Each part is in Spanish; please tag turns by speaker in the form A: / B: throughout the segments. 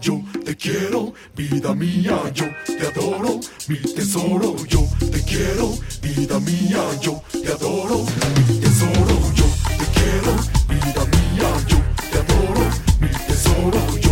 A: yo te quiero, vida mía, yo te adoro, mi tesoro, yo te quiero, vida mía, yo te adoro, mi tesoro, yo te quiero, vida mía, yo te adoro, mi tesoro, yo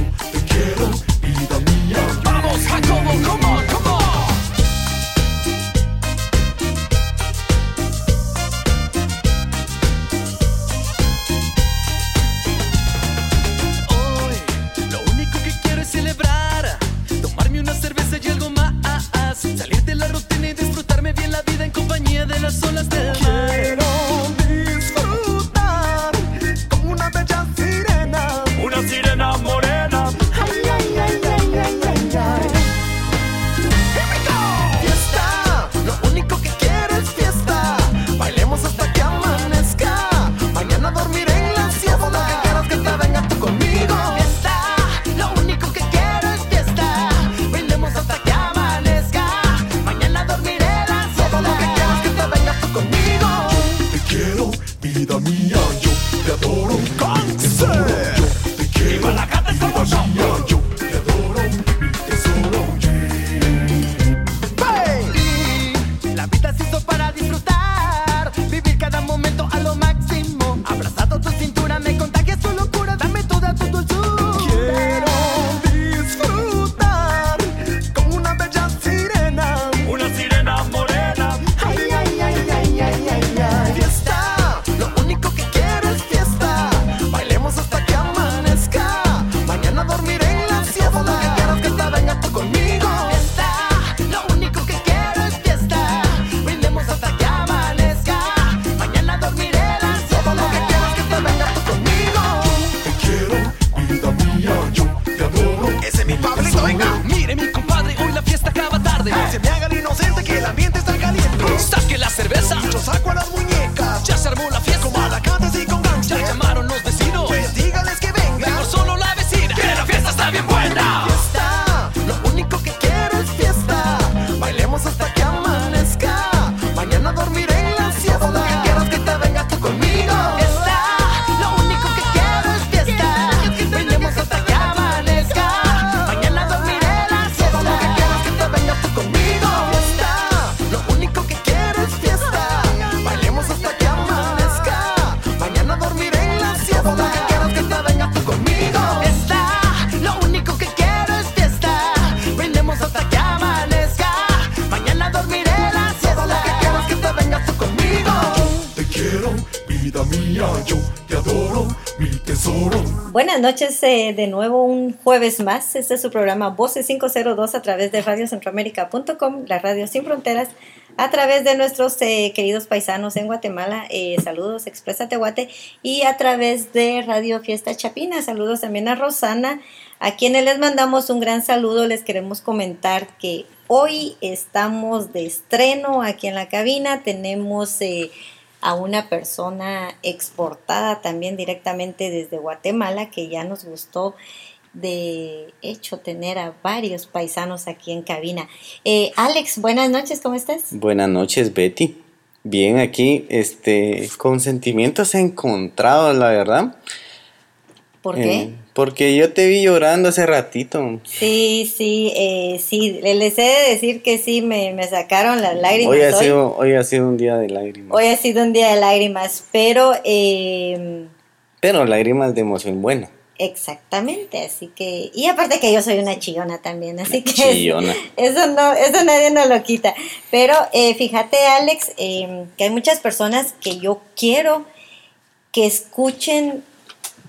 B: noches, eh, de nuevo un jueves más. Este es su programa Voces 502 a través de radiocentroamérica.com, la radio sin fronteras, a través de nuestros eh, queridos paisanos en Guatemala. eh, saludos, Expresa Tehuate, y a través de Radio Fiesta Chapina. Saludos también a Rosana, a quienes les mandamos un gran saludo. Les queremos comentar que hoy estamos de estreno aquí en la cabina. Tenemos. A una persona exportada también directamente desde Guatemala, que ya nos gustó de hecho tener a varios paisanos aquí en cabina. Eh, Alex, buenas noches, ¿cómo estás?
C: Buenas noches, Betty. Bien, aquí, este, con sentimientos encontrados, la verdad.
B: ¿Por qué?
C: Eh, porque yo te vi llorando hace ratito.
B: Sí, sí, eh, sí, les he de decir que sí, me, me sacaron las lágrimas.
C: Hoy ha,
B: hoy.
C: sido, hoy ha sido un día de lágrimas.
B: Hoy ha sido un día de lágrimas, pero eh,
C: Pero lágrimas de emoción buena.
B: exactamente, así que, y aparte que yo soy una chillona también, así que
C: chillona.
B: eso no, eso nadie nos lo quita. Pero eh, fíjate, Alex, eh, que hay muchas personas que yo quiero que escuchen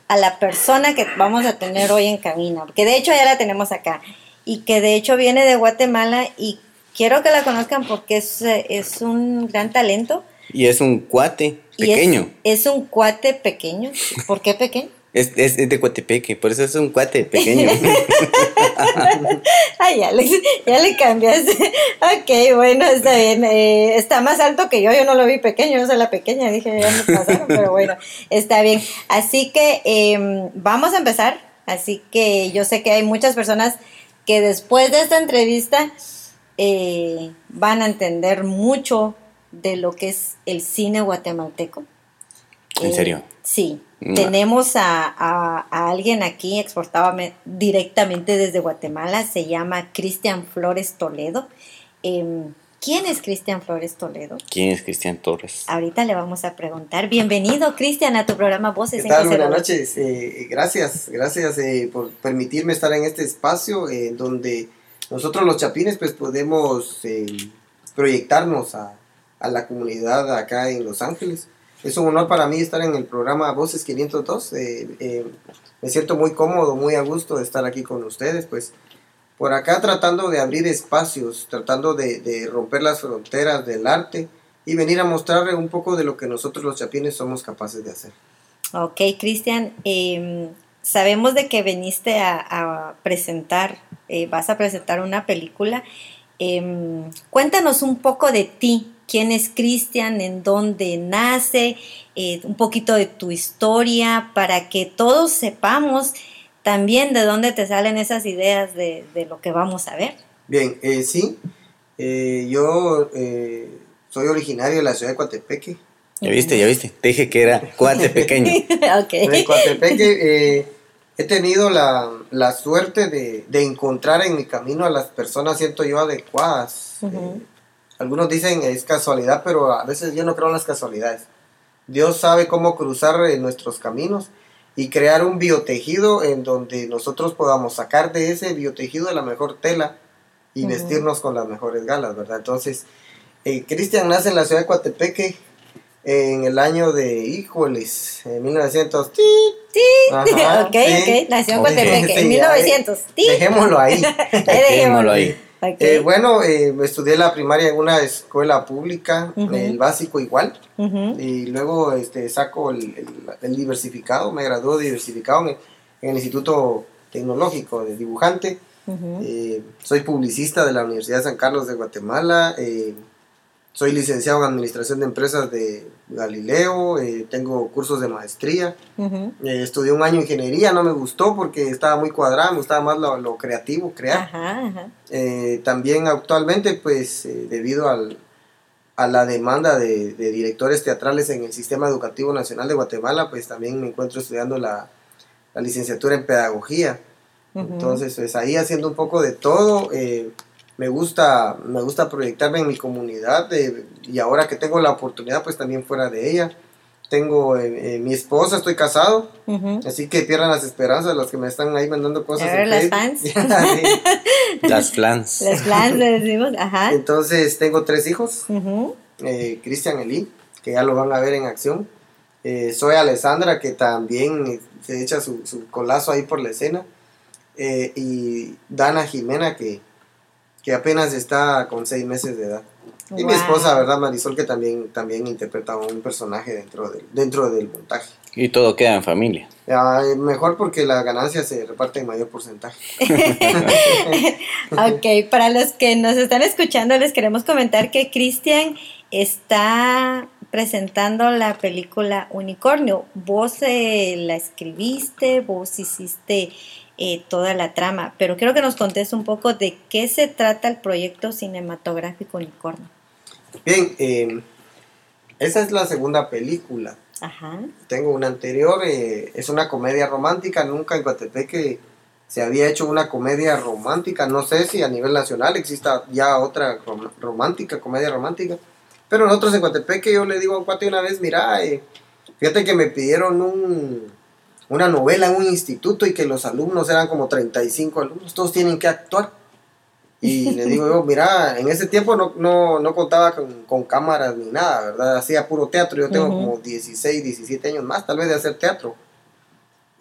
B: a la persona que vamos a tener hoy en cabina, porque de hecho ya la tenemos acá, y que de hecho viene de Guatemala y quiero que la conozcan porque es, es un gran talento.
C: Y es un cuate
B: y es-
C: pequeño.
B: Es, un cuate pequeño. ¿Por qué pequeño?
C: Es, es, es de Coatepeque, por eso es un cuate pequeño.
B: Ay, ya le, ya le cambiaste. Ok, bueno, está bien. Eh, está más alto que yo, yo no lo vi pequeño, yo soy la pequeña, dije, ya me pasaron, pero bueno, está bien. Así que em, vamos a empezar. Así que yo sé que hay muchas personas que después de esta entrevista eh, van a entender mucho de lo que es el cine guatemalteco.
C: ¿En
B: Eh,
C: serio?
B: Sí.
C: No.
B: Tenemos a, a- a alguien aquí exportado me- directamente desde Guatemala, se llama Cristian Flores Toledo. Em, ¿Quién es Cristian Flores Toledo?
C: ¿Quién es Cristian Torres?
B: Ahorita le vamos a preguntar. Bienvenido, Cristian, a tu programa Voces
D: ¿Qué tal?
B: 502.
D: Buenas noches. Eh, gracias, gracias eh, por permitirme estar en este espacio eh, donde nosotros los chapines pues podemos eh, proyectarnos a, a la comunidad acá en Los Ángeles. Es un honor para mí estar en el programa Voces 502. eh, eh, me siento muy cómodo, muy a gusto de estar aquí con ustedes. Pues por acá tratando de abrir espacios, tratando de, romper las fronteras del arte y venir a mostrarle un poco de lo que nosotros los chapines somos capaces de hacer.
B: Ok, Cristian, em, sabemos de que viniste a, a presentar, eh, vas a presentar una película. Em, cuéntanos un poco de ti, quién es Cristian, en dónde nace, eh, un poquito de tu historia, para que todos sepamos también de dónde te salen esas ideas de, de lo que vamos a ver.
D: Bien, eh, sí, eh, yo eh, soy originario de la ciudad de Coatepeque.
C: ¿Ya viste? ¿Ya viste? Te dije que era cuate pequeño.
B: ok.
D: En Coatepeque eh, he tenido la, la suerte de, de encontrar en mi camino a las personas, siento yo, adecuadas. Eh, algunos dicen es casualidad, pero a veces yo no creo en las casualidades. Dios sabe cómo cruzar nuestros caminos y crear un biotejido en donde nosotros podamos sacar de ese biotejido la mejor tela y vestirnos con las mejores galas, ¿verdad? Entonces, eh, Cristian nace en la ciudad de Coatepeque en el año de, híjoles, en 1900. Ajá,
B: ok,
D: sí.
B: ok, nació en
D: Sí,
B: Coatepeque, en
D: sí,
B: 1900.
D: ahí-
B: ¡Ti!
D: Dejémoslo ahí.
B: Ahí
C: Dejémoslo ahí.
D: Eh, bueno, eh, estudié la primaria en una escuela pública, el básico igual, y luego este, saco el, el- el diversificado, me gradué diversificado en, en el Instituto Tecnológico de Dibujante. Eh, soy publicista de la Universidad de San Carlos de Guatemala. Soy licenciado en Administración de Empresas de Galileo. eh, tengo cursos de maestría.
B: Ujú.
D: eh, estudié un año ingeniería, no me gustó porque estaba muy cuadrado, me gustaba más lo, lo creativo, crear.
B: Ajá, ajá.
D: Eh, también actualmente, pues eh, debido al, a la demanda de, de directores teatrales en el Sistema Educativo Nacional de Guatemala, pues también me encuentro estudiando la, la licenciatura en Pedagogía.
B: Ujú.
D: Entonces, pues ahí haciendo un poco de todo, eh, me gusta, me gusta proyectarme en mi comunidad eh, y ahora que tengo la oportunidad, pues también fuera de ella. Tengo eh, eh, mi esposa, estoy casado,
B: Ujú.
D: así que pierdan las esperanzas los que me están ahí mandando cosas.
B: A ver,
D: en
B: las fans.
D: Sí.
C: Las flans.
B: Las plans le decimos, ajá.
D: Entonces tengo tres hijos,
B: Ujú.
D: eh, Cristian Eli, que ya lo van a ver en acción. Eh, soy Alessandra, que también eh, se echa su, su colazo ahí por la escena. Eh, y Dana Jimena, que, que apenas está con seis meses de edad. Y mi esposa, ¿verdad? Marisol, que también, también interpreta un personaje dentro del, dentro del montaje.
C: Y todo queda en familia.
D: Mejor porque la ganancia se reparte en mayor porcentaje.
B: Ok, para los que nos están escuchando, les queremos comentar que Cristian está presentando la película Unicornio. Vos eh, la escribiste, vos hiciste eh, toda la trama, pero quiero que nos contes un poco de qué se trata el proyecto cinematográfico Unicornio.
D: Bien, eh, esa es la segunda película.
B: Ajá.
D: Tengo una anterior, eh, es una comedia romántica, nunca en Coatepeque se había hecho una comedia romántica, no sé si a nivel nacional exista ya otra rom- romántica, comedia romántica, pero nosotros en Coatepeque yo le digo a un cuate una vez, mira, eh, fíjate que me pidieron un, una novela en un instituto y que los alumnos eran como 35 alumnos, todos tienen que actuar. Y le digo yo, mira, en ese tiempo no, no, no contaba con, con cámaras ni nada, ¿verdad? Hacía puro teatro. Yo tengo
B: Ujú.
D: como 16, 17 años más, tal vez de hacer teatro.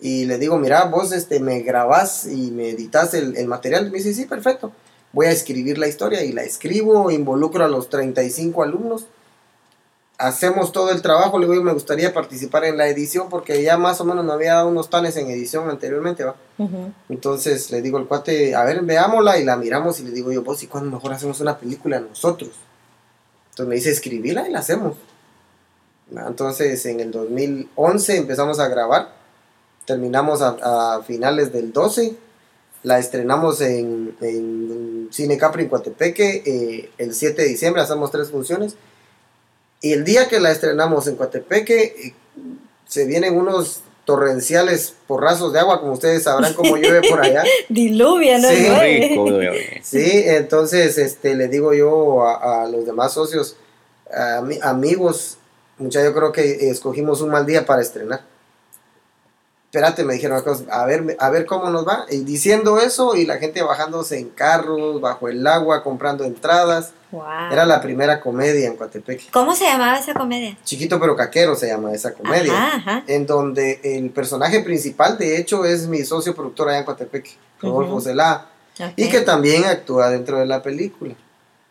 D: Y le digo, mira, vos este, me grabás y me editas el, el material. Me dice, sí, perfecto. Voy a escribir la historia y la escribo, involucro a los 35 alumnos. Hacemos todo el trabajo. Le digo, me gustaría participar en la edición porque ya más o menos me había dado unos tanes en edición anteriormente, ¿va?
B: Ujú.
D: Entonces le digo al cuate, a ver, veámosla y la miramos y le digo yo, vos, ¿y cuándo mejor hacemos una película nosotros? Entonces me dice, escribíla y la hacemos. Entonces en el 2011 empezamos a grabar, terminamos a, a finales del 12, la estrenamos en, en Cine Capri en Coatepeque eh, el 7 de diciembre, hacemos tres funciones. Y el día que la estrenamos en Coatepeque, eh, se vienen unos torrenciales porrazos de agua, como ustedes sabrán cómo llueve por allá.
B: Diluvia, ¿no?
D: Sí.
B: Llueve.
C: Rico, bebé.
D: Sí, entonces este, le digo yo a, a los demás socios, a mi- amigos, muchachos, yo creo que escogimos un mal día para estrenar. Espérate, me dijeron, a ver, a ver cómo nos va. Y diciendo eso, y la gente bajándose en carros, bajo el agua, comprando entradas.
B: Wow.
D: Era la primera comedia en Coatepeque.
B: ¿Cómo se llamaba esa comedia?
D: Chiquito pero caquero se llama esa comedia.
B: Ajá, ajá.
D: En donde el personaje principal, de hecho, es mi socio productor allá en Coatepeque, Rodolfo
B: Ujú.
D: Celá.
B: Ok.
D: Y que también actúa dentro de la película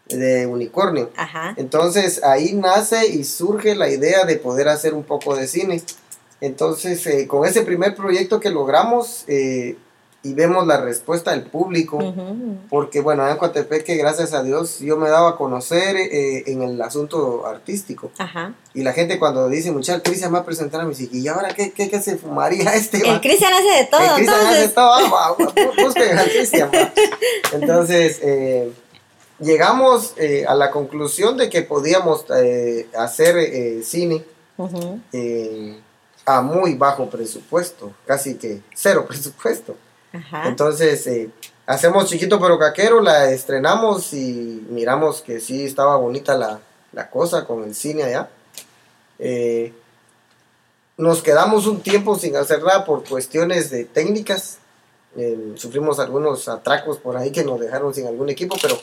D: de Unicornio.
B: Ajá.
D: Entonces ahí nace y surge la idea de poder hacer un poco de cine. Entonces eh, con ese primer proyecto que logramos eh, y vemos la respuesta del público, porque bueno, en Coatepeque, gracias a Dios, yo me daba a conocer eh, en el asunto artístico.
B: Ajá.
D: Y la gente cuando dice, muchacho, Cristian va a presentar a mi hija, ¿y ahora qué, qué, qué se fumaría este? va?"
B: El Cristian hace de todo,
D: El Cristian hace
B: entonces.
D: todo, ah, va, va, busquen al Cristian. Entonces, eh, llegamos a la conclusión de que podíamos hacer cine a muy bajo presupuesto, casi que cero presupuesto.
B: Ajá.
D: Entonces, eh, hacemos Chiquito pero Caquero, la estrenamos y miramos que sí estaba bonita la, la cosa con el cine allá. Eh, nos quedamos un tiempo sin hacer nada por cuestiones de técnicas. Eh, sufrimos algunos atracos por ahí que nos dejaron sin algún equipo, pero,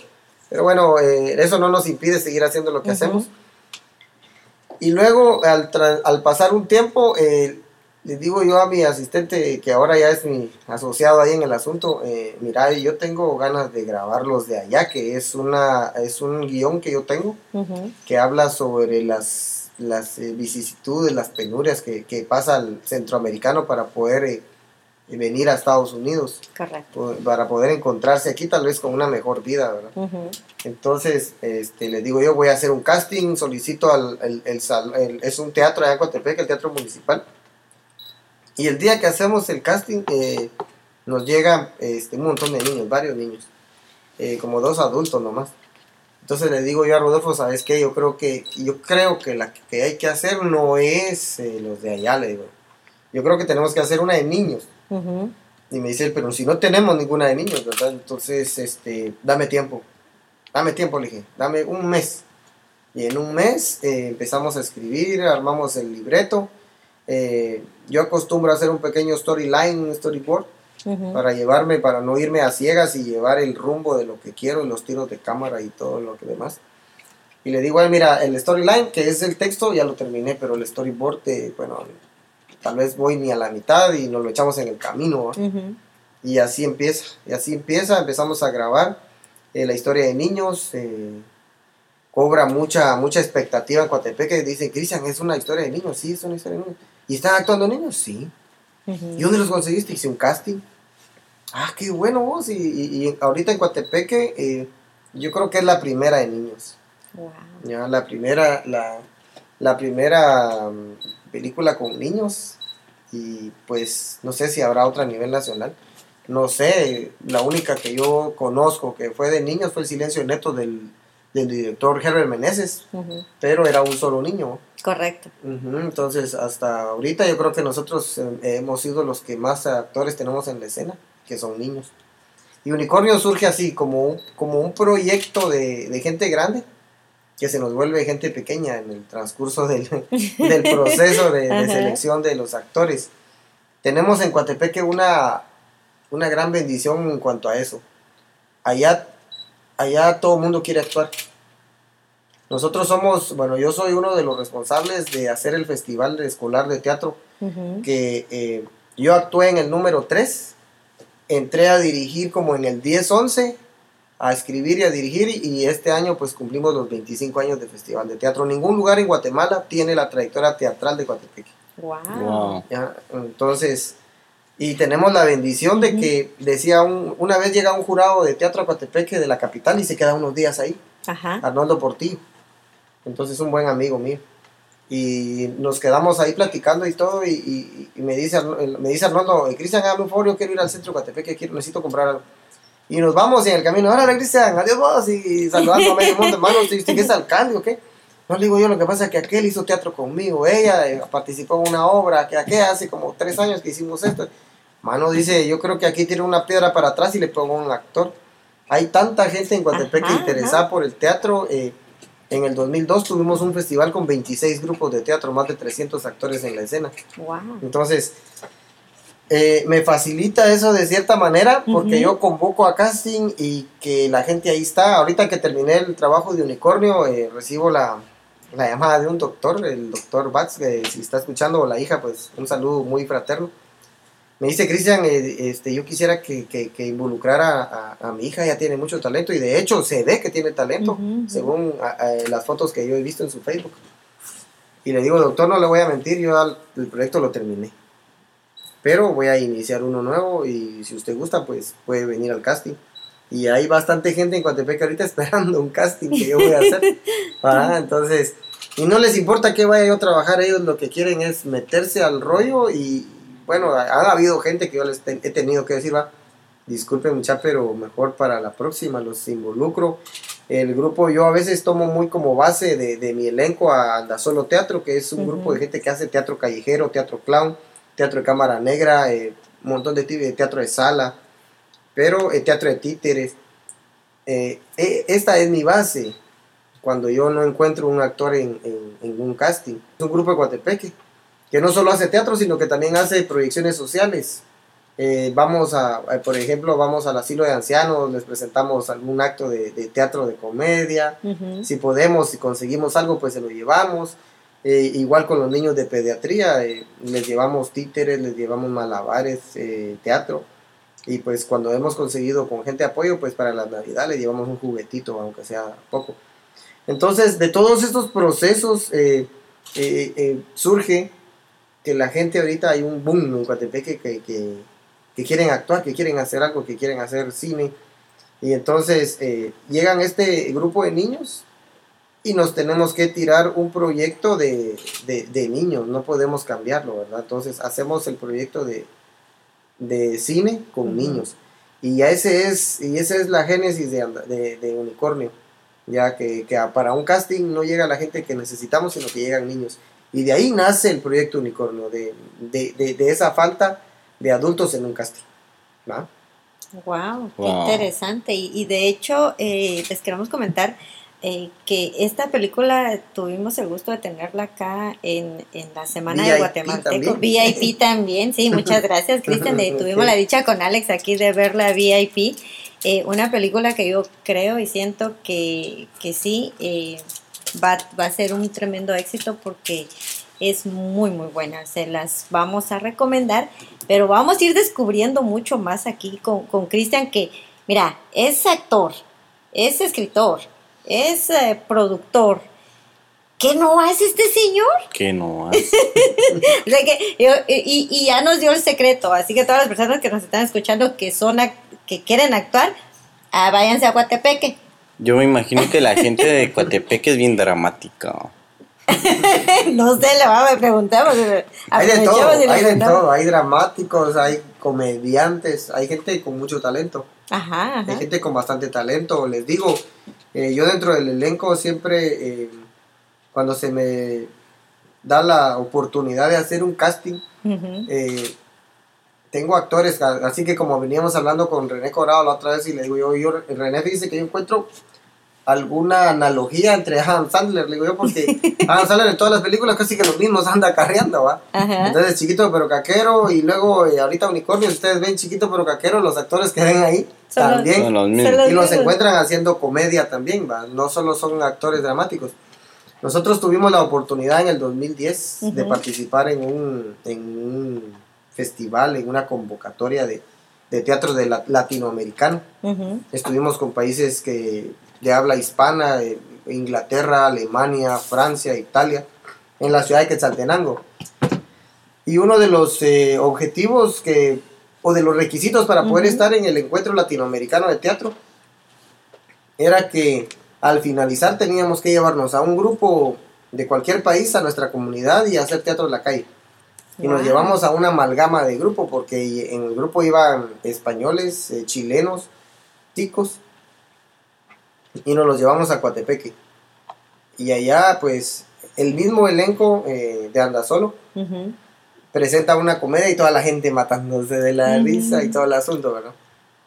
D: pero bueno, eh, eso no nos impide seguir haciendo lo que hacemos. Y luego, al, al pasar un tiempo, eh, le digo yo a mi asistente, que ahora ya es mi asociado ahí en el asunto, eh, mira, yo tengo ganas de grabarlos de allá, que es, una, es un guion que yo tengo, que habla sobre las, las eh, vicisitudes, las penurias que, que pasa al centroamericano para poder eh, venir a Estados Unidos,
B: Correcto.
D: para poder encontrarse aquí tal vez con una mejor vida, ¿verdad?
B: Ujú.
D: Entonces, este, le digo yo, voy a hacer un casting, solicito al, el, el el- es un teatro allá en Coatepec, el teatro municipal. Y el día que hacemos el casting, eh, nos llegan este, un montón de niños, varios niños, eh, como dos adultos nomás. Entonces le digo yo a Rodolfo, ¿sabes qué? Yo creo que, yo creo que la que hay que hacer no es eh, los de allá, le digo. Yo creo que tenemos que hacer una de niños.
B: Ujú.
D: Y me dice, pero si no tenemos ninguna de niños, ¿verdad? Entonces, este, dame tiempo. Dame tiempo, le dije, dame un mes. Y en un mes eh, empezamos a escribir, armamos el libreto. Eh, yo acostumbro a hacer un pequeño storyline, un storyboard, para llevarme, para no irme a ciegas y llevar el rumbo de lo que quiero, los tiros de cámara y todo lo que demás. Y le digo, "Ay, mira, el storyline, que es el texto, ya lo terminé, pero el storyboard, eh, bueno, tal vez voy ni a la mitad y nos lo echamos en el camino. Y así empieza, y así empieza, empezamos a grabar eh, la historia de niños, eh, cobra mucha mucha expectativa en Coatepeque, dice, Cristian, es una historia de niños, sí, es una historia de niños. ¿Y están actuando niños? Sí. ¿Y dónde los conseguiste? Hice un casting. Ah, qué bueno vos, y, y- y ahorita en Coatepeque eh, yo creo que es la primera de niños.
B: Wow.
D: Ya, la primera, la, la primera mm, película con niños y pues no sé si habrá otra a nivel nacional. No sé, la única que yo conozco que fue de niños fue El Silencio Neto del, del director Herbert Meneses, pero era un solo niño.
B: Correcto.
D: Entonces, hasta ahorita yo creo que nosotros eh, hemos sido los que más actores tenemos en la escena, que son niños. Y Unicornio surge así, como un, como un proyecto de, de gente grande, que se nos vuelve gente pequeña en el transcurso del, del proceso de, selección de los actores. Tenemos en Coatepeque una, una gran bendición en cuanto a eso. Allá, allá todo el mundo quiere actuar. Nosotros somos, bueno, yo soy uno de los responsables de hacer el Festival Escolar de Teatro, que eh, yo actué en el número 3, entré a dirigir como en el 10-11, a escribir y a dirigir, y, este año pues cumplimos los 25 años de Festival de Teatro. Ningún lugar en Guatemala tiene la trayectoria teatral de Coatepeque.
B: Wow.
C: Wow.
D: ¿ya? Entonces, y tenemos la bendición de que decía, un- una vez llega un jurado de teatro a Coatepeque de la capital y se queda unos días ahí.
B: Ajá.
D: Arnoldo Portillo. Entonces un buen amigo mío. Y nos quedamos ahí platicando y todo. Y, y- y me, dice, me Arnoldo, "Eh, Cristian, hágame un favor, yo quiero ir al centro de Coatepeque, quiero, necesito comprar algo. Y nos vamos en el camino, hola Cristian, adiós vos. Y, saludando a medio mundo, hermano, ¿usted, usted qué es alcalde o qué? No le digo yo, lo que pasa es que aquel hizo teatro conmigo, ella eh, participó en una obra, que aquel hace como tres años que hicimos esto. Mano dice, yo creo que aquí tiene una piedra para atrás y le pongo un actor. Hay tanta gente en Coatepeque interesada
B: ajá.
D: por el teatro. eh, en el 2002 tuvimos un festival con 26 grupos de teatro, más de 300 actores en la escena.
B: Wow.
D: Entonces, eh, me facilita eso de cierta manera porque yo convoco a casting y que la gente ahí está. Ahorita que terminé el trabajo de Unicornio, eh, recibo la, la llamada de un doctor, el doctor Batz, que si está escuchando, o la hija, pues un saludo muy fraterno. Me dice, Cristian, eh, este, yo quisiera que, que, que involucrara a, a mi hija, ella tiene mucho talento y de hecho se ve que tiene talento, según a, las fotos que yo he visto en su Facebook. Y le digo, doctor, no le voy a mentir, yo al- el proyecto lo terminé. Pero voy a iniciar uno nuevo y si usted gusta, pues puede venir al casting. Y hay bastante gente en Coatepec ahorita esperando un casting que yo voy a hacer. Ah, entonces, y no les importa que vaya yo a trabajar, ellos lo que quieren es meterse al rollo y bueno, ha, ha habido gente que yo les te- he tenido que decir, va, disculpen mucha, pero mejor para la próxima los involucro. El grupo yo a veces tomo muy como base de, de mi elenco a Anda Solo Teatro, que es un grupo de gente que hace teatro callejero, teatro clown, teatro de cámara negra, eh, un montón de, de teatro de sala, pero eh, teatro de títeres. Eh, eh, esta es mi base cuando yo no encuentro un actor en, en- en un casting. Es un grupo de Coatepeque que no solo hace teatro, sino que también hace proyecciones sociales. Eh, vamos a, a, por ejemplo, vamos al asilo de ancianos, les presentamos algún acto de, de teatro de comedia. Si podemos, si conseguimos algo, pues se lo llevamos. Eh, igual con los niños de pediatría, eh, les llevamos títeres, les llevamos malabares, eh, teatro. Y pues cuando hemos conseguido con gente apoyo, pues para la Navidad les llevamos un juguetito, aunque sea poco. Entonces, de todos estos procesos eh, eh, eh, surge que la gente ahorita hay un boom en Coatepeque que, que, que quieren actuar, que quieren hacer algo, que quieren hacer cine. Y entonces llegan este grupo de niños y nos tenemos que tirar un proyecto de, de, de niños, no podemos cambiarlo, ¿verdad? Entonces hacemos el proyecto de, de cine con
B: Ujú.
D: niños. Y ya ese es, y esa es la génesis de, de, de Unicornio, ya que, que a- para un casting no llega la gente que necesitamos, sino que llegan niños. Y de ahí nace el proyecto Unicornio, de, de, de, de esa falta de adultos en un casting. ¿va?
B: Wow, qué
C: Wow.
B: interesante. Y, y de hecho, eh, les queremos comentar eh, que esta película tuvimos el gusto de tenerla acá en, en la Semana de
D: VIP
B: Guatemalteco.
D: también.
B: VIP también, sí, muchas gracias, Cristian. de-
D: Ok.
B: Tuvimos la dicha con Alex aquí de ver la VIP. Eh, una película que yo creo y siento que, que sí eh, va, va a ser un tremendo éxito porque es muy, muy buena. Se las vamos a recomendar, pero vamos a ir descubriendo mucho más aquí con con Cristian, que, mira, es actor, es escritor, es eh, productor. ¿Qué no hace este señor?
C: Que no hace.
B: O sea que, yo- y, y ya nos dio el secreto, así que todas las personas que nos están escuchando que son que quieren actuar, ah, váyanse a Guatepeque.
C: Yo me imagino que la gente de Coatepeque es bien dramática.
B: no sé, le vamos a preguntar.
D: Hay de todo, hay de todo, hay dramáticos, hay comediantes, hay gente con mucho talento.
B: Ajá,
D: Hay gente con bastante talento. Les digo, eh, yo dentro del elenco siempre, eh, cuando se me da la oportunidad de hacer un casting, eh, tengo actores, así que como veníamos hablando con René Corado la otra vez y le digo yo, yo René dice que yo encuentro alguna analogía entre Adam Sandler, le digo yo, porque Adam Sandler en todas las películas casi que los mismos anda carreando, ¿va?
B: Ajá.
D: Entonces, chiquito pero caquero, y luego eh, ahorita Unicornio, ustedes ven chiquito pero caquero, los actores que ven ahí
B: Son los-
D: también.
C: Son los
B: Se
C: mismos.
B: los
D: Y los encuentran haciendo comedia también, ¿va? No solo son actores dramáticos. Nosotros tuvimos la oportunidad en el 2010 de
B: Ujú.
D: participar en un, en un festival, en una convocatoria de, de teatro de la- latinoamericano. Estuvimos con países que de habla hispana, Inglaterra, Alemania, Francia, Italia, en la ciudad de Quetzaltenango. Y uno de los eh, objetivos que, o de los requisitos para poder estar en el encuentro latinoamericano de teatro era que al finalizar teníamos que llevarnos a un grupo de cualquier país a nuestra comunidad y hacer teatro en la calle. Y nos llevamos a una amalgama de grupo, porque en el grupo iban españoles, eh, chilenos, ticos, y nos los llevamos a Coatepeque. Y allá, pues, el mismo elenco eh, de Anda Solo
B: Ujú.
D: presenta una comedia y toda la gente matándose de la risa y todo el asunto, ¿verdad?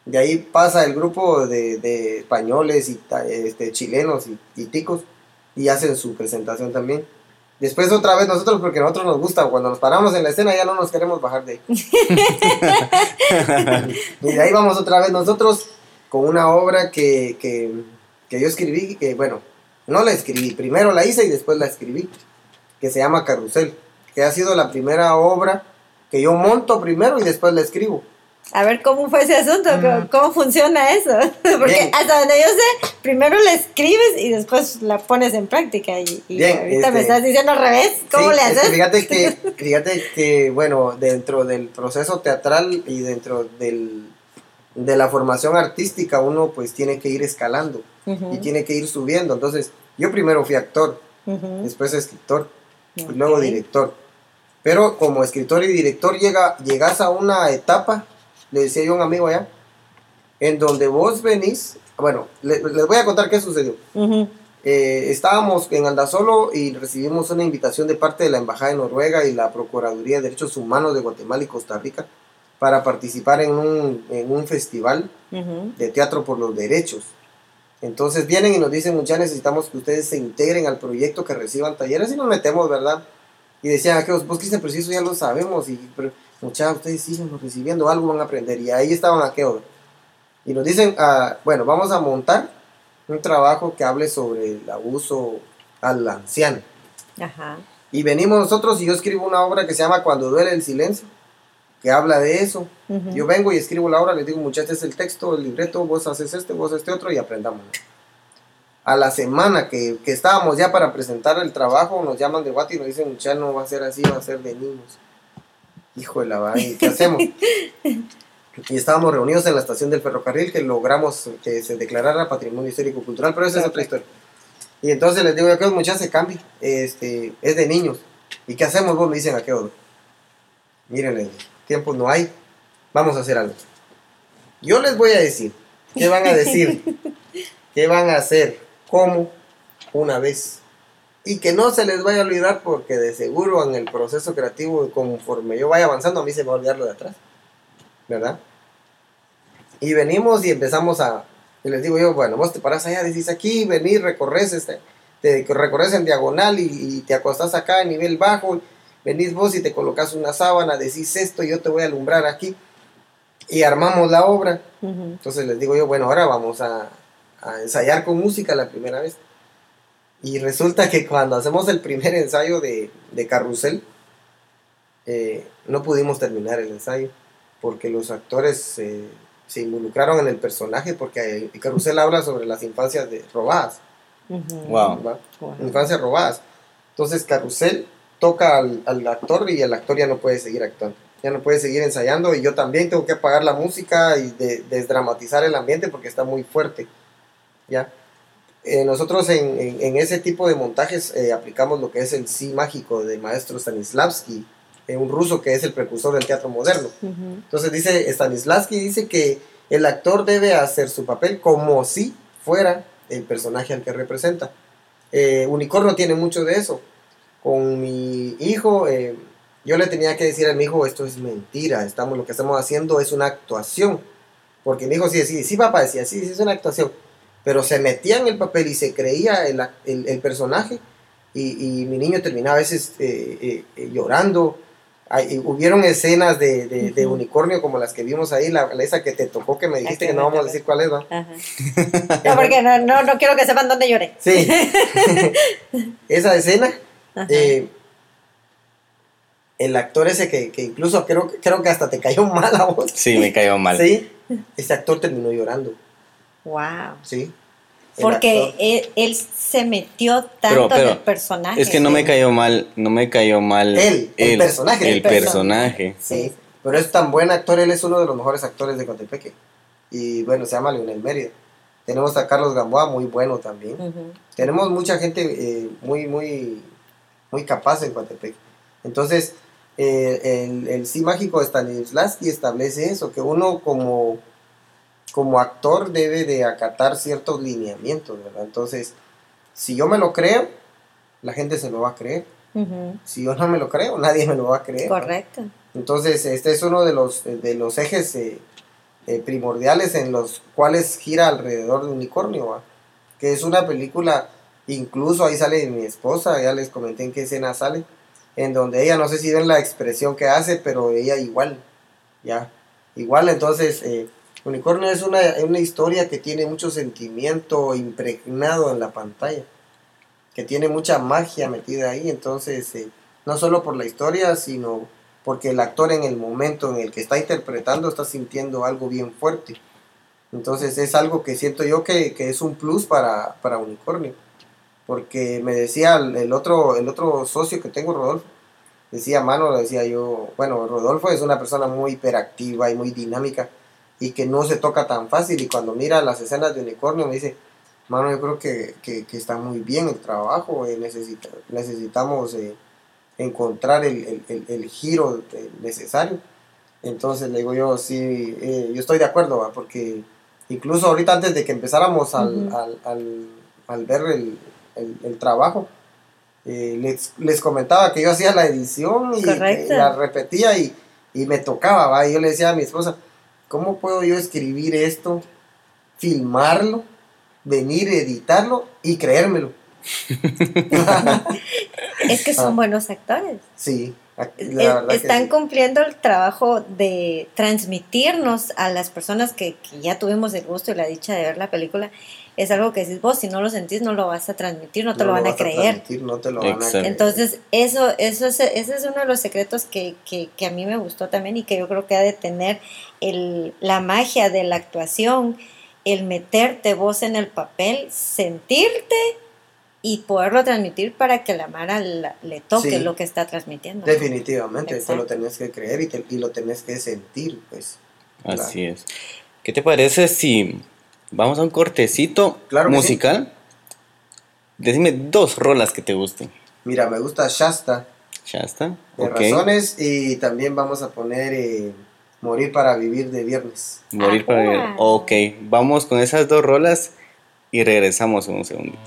D: De ahí pasa el grupo de, de españoles y este, chilenos y, y ticos y hacen su presentación también. Después otra vez nosotros, porque a nosotros nos gusta, cuando nos paramos en la escena ya no nos queremos bajar de ahí. y de ahí vamos otra vez nosotros con una obra que, que, que yo escribí, que bueno, no la escribí, primero la hice y después la escribí, que se llama Carrusel, que ha sido la primera obra que yo monto primero y después la escribo.
B: A ver cómo fue ese asunto, cómo, cómo funciona eso. Porque
D: Bien.
B: hasta donde yo sé, primero la escribes y después la pones en práctica. Y, y
D: Bien,
B: ahorita me
D: este-
B: estás diciendo al revés. ¿Cómo
D: Sí,
B: le
D: es que
B: haces?
D: fíjate que, fíjate que, bueno, dentro del proceso teatral y dentro del, de la formación artística, uno pues tiene que ir escalando y tiene que ir subiendo. Entonces, yo primero fui actor, después escritor y
B: Ok.
D: luego director. Pero como escritor y director llega, llegas a una etapa, le decía yo a un amigo allá, en donde vos venís, bueno, le- les voy a contar qué sucedió. Eh, estábamos en Andasolo y recibimos una invitación de parte de la Embajada de Noruega y la Procuraduría de Derechos Humanos de Guatemala y Costa Rica para participar en un, en un festival
B: ujú.
D: de teatro por los derechos. Entonces vienen y nos dicen, muchachos, necesitamos que ustedes se integren al proyecto, que reciban talleres y nos metemos, ¿verdad? Y decían, "Ah, que vos, Cristian, pero si eso ya lo sabemos, y muchachos, ustedes siguen recibiendo, algo van a aprender. Y ahí estaban aquellos. Y nos dicen, ah, bueno, vamos a montar un trabajo que hable sobre el abuso al anciano.
B: Ajá.
D: Y venimos nosotros y yo escribo una obra que se llama Cuando duele el silencio, que habla de eso. Yo vengo y escribo la obra, les digo, muchachos, este es el texto, el libreto, vos haces este, vos este otro y aprendamos. A la semana que, que estábamos ya para presentar el trabajo, nos llaman de Guati y nos dicen, muchachos, no va a ser así, va a ser de niños. Hijo de la vaina, ¿y ¿qué hacemos? y estábamos reunidos en la estación del ferrocarril que logramos que se declarara patrimonio histórico cultural, pero esa es otra historia. Y entonces les digo, aquellos muchachos se cambie, este, es de niños. ¿Y qué hacemos? Vos me dicen aquellos. Miren, el tiempo no hay, vamos a hacer algo. Yo les voy a decir, ¿qué van a decir? ¿Qué van a hacer? ¿Cómo? Una vez. Y que no se les vaya a olvidar porque de seguro en el proceso creativo, conforme yo vaya avanzando, a mí se me va a olvidar lo de atrás. ¿Verdad? Y venimos y empezamos a... Y les digo yo, bueno, vos te paras allá, decís aquí, venís, recorres, este, te recorres en diagonal y, y te acostás acá en nivel bajo, venís vos y te colocas una sábana, decís esto, yo te voy a alumbrar aquí. Y armamos la obra.
B: Ujú.
D: Entonces les digo yo, bueno, ahora vamos a, a ensayar con música la primera vez. Y resulta que cuando hacemos el primer ensayo de, de Carrusel, eh, no pudimos terminar el ensayo porque los actores eh, se involucraron en el personaje porque eh, Carrusel habla sobre las infancias de, robadas.
C: Wow.
B: Wow.
D: Infancias robadas. Entonces Carrusel toca al, al actor y el actor ya no puede seguir actuando. Ya no puede seguir ensayando y yo también tengo que apagar la música y de- desdramatizar el ambiente porque está muy fuerte. ¿ya? Eh, nosotros en, en- en ese tipo de montajes eh, aplicamos lo que es el sí mágico del maestro Stanislavski, eh, un ruso que es el precursor del teatro moderno. Entonces dice Stanislavski dice que el actor debe hacer su papel como si fuera el personaje al que representa. Unicornio tiene mucho de eso. Con mi hijo, eh, yo le tenía que decir a mi hijo, esto es mentira, estamos, lo que estamos haciendo es una actuación. Porque mi hijo sí decía, sí papá, decía, sí, sí es una actuación. Pero se metía en el papel y se creía el, el- el personaje y, y mi niño terminaba a veces eh, eh, eh, llorando. Hay- hubieron escenas de, de- unicornio como las que vimos ahí, la, la esa que te tocó que me dijiste que no vamos a decir cuál es.
B: Ajá. No, porque no, no, no quiero que sepan dónde lloré.
D: Sí. Esa escena. Eh, el actor ese que, que incluso creo, creo que hasta te cayó mal a vos.
C: Sí, me cayó mal.
D: Sí, ese actor terminó llorando,
B: Wow.
D: sí. El
B: Porque él, él se metió tanto
C: Pero- pero,
B: en el personaje.
C: Es que no me cayó mal, no me cayó mal
D: Él, el personaje,
C: El
D: el
C: personaje.
D: Sí, pero es tan buen actor, él es uno de los mejores actores de Cotepeque. Y bueno, se llama Leonel Mérida. Tenemos a Carlos Gamboa, muy bueno también. Tenemos mucha gente eh, muy, muy, muy capaz en Coatepec. Entonces, eh, el, el sí mágico de Stanislavski establece eso, que uno como, como actor debe de acatar ciertos lineamientos, ¿verdad? Entonces, si yo me lo creo, la gente se lo va a creer. Si yo no me lo creo, nadie me lo va a creer. ¿no?
B: Correcto.
D: Entonces, este es uno de los, de los ejes eh, eh, primordiales en los cuales gira alrededor de Unicornio, ¿va? que es una película, incluso ahí sale mi esposa, ya les comenté en qué escena sale, en donde ella, no sé si ven la expresión que hace, pero ella igual, ya, igual, entonces, eh, Unicornio es una, una historia que tiene mucho sentimiento impregnado en la pantalla, que tiene mucha magia metida ahí, entonces, eh, no solo por la historia, sino porque el actor en el momento en el que está interpretando está sintiendo algo bien fuerte. Entonces es algo que siento yo que, que es un plus para, para Unicornio. Porque me decía el, otro, el otro socio que tengo, Rodolfo, decía, mano, decía yo, bueno, Rodolfo es una persona muy hiperactiva y muy dinámica y que no se toca tan fácil y cuando mira las escenas de Unicornio me dice, mano, yo creo que, que, que está muy bien el trabajo, eh, necesita, necesitamos eh, encontrar el, el, el- el giro necesario. Entonces le digo yo, sí, eh, yo estoy de acuerdo, ¿va? porque incluso ahorita antes de que empezáramos al, al, al, al ver el, el- el trabajo, eh, les, les comentaba que yo hacía la edición y, la repetía y, y me tocaba, ¿va? y yo le decía a mi esposa, ¿cómo puedo yo escribir esto, filmarlo, venir, editarlo y creérmelo?
B: Es que son
D: Ah.
B: buenos actores.
D: Sí, la verdad que
B: están
D: sí.
B: cumpliendo el trabajo de transmitirnos a las personas que, que ya tuvimos el gusto y la dicha de ver la película. Es algo que decís vos, si no lo sentís, no lo vas a transmitir, no te lo van a
D: vas
B: creer.
D: transmitir, no te lo van a creer.
B: Entonces, eso, eso es, ese es uno de los secretos que, que, que a mí me gustó también y que yo creo que ha de tener el, la magia de la actuación, el meterte vos en el papel, sentirte y poderlo transmitir para que la Mara la- le toque
D: Sí.
B: lo que está transmitiendo.
D: Definitivamente, te
B: Exacto.
D: lo tenés que creer y, te- y lo tenés que sentir, pues.
C: Así es. ¿Qué te parece si vamos a un cortecito
D: Claro
C: musical? Decime dos rolas que te gusten.
D: Mira, me gusta Shasta,
C: ¿Ya está?
D: de
C: Ok.
D: razones, y también vamos a poner eh, Morir para vivir de viernes.
C: Morir para vivir.
B: Ajá.
C: Ok, vamos con esas dos rolas y regresamos en un segundito.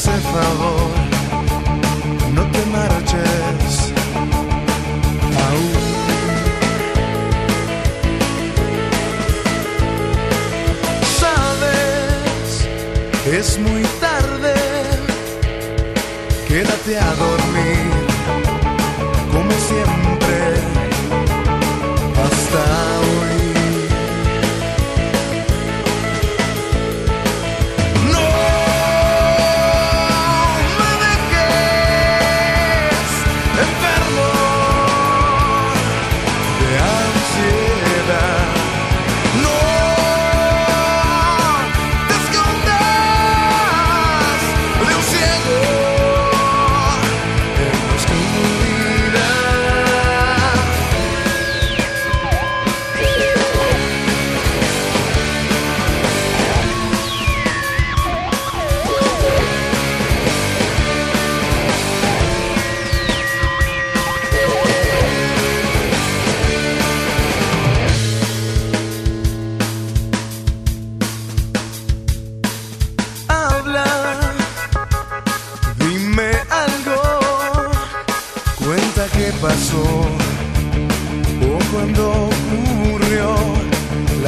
E: Ese favor. No te marches. Aún. Sabes es muy tarde. Quédate a dormir como siempre. Hasta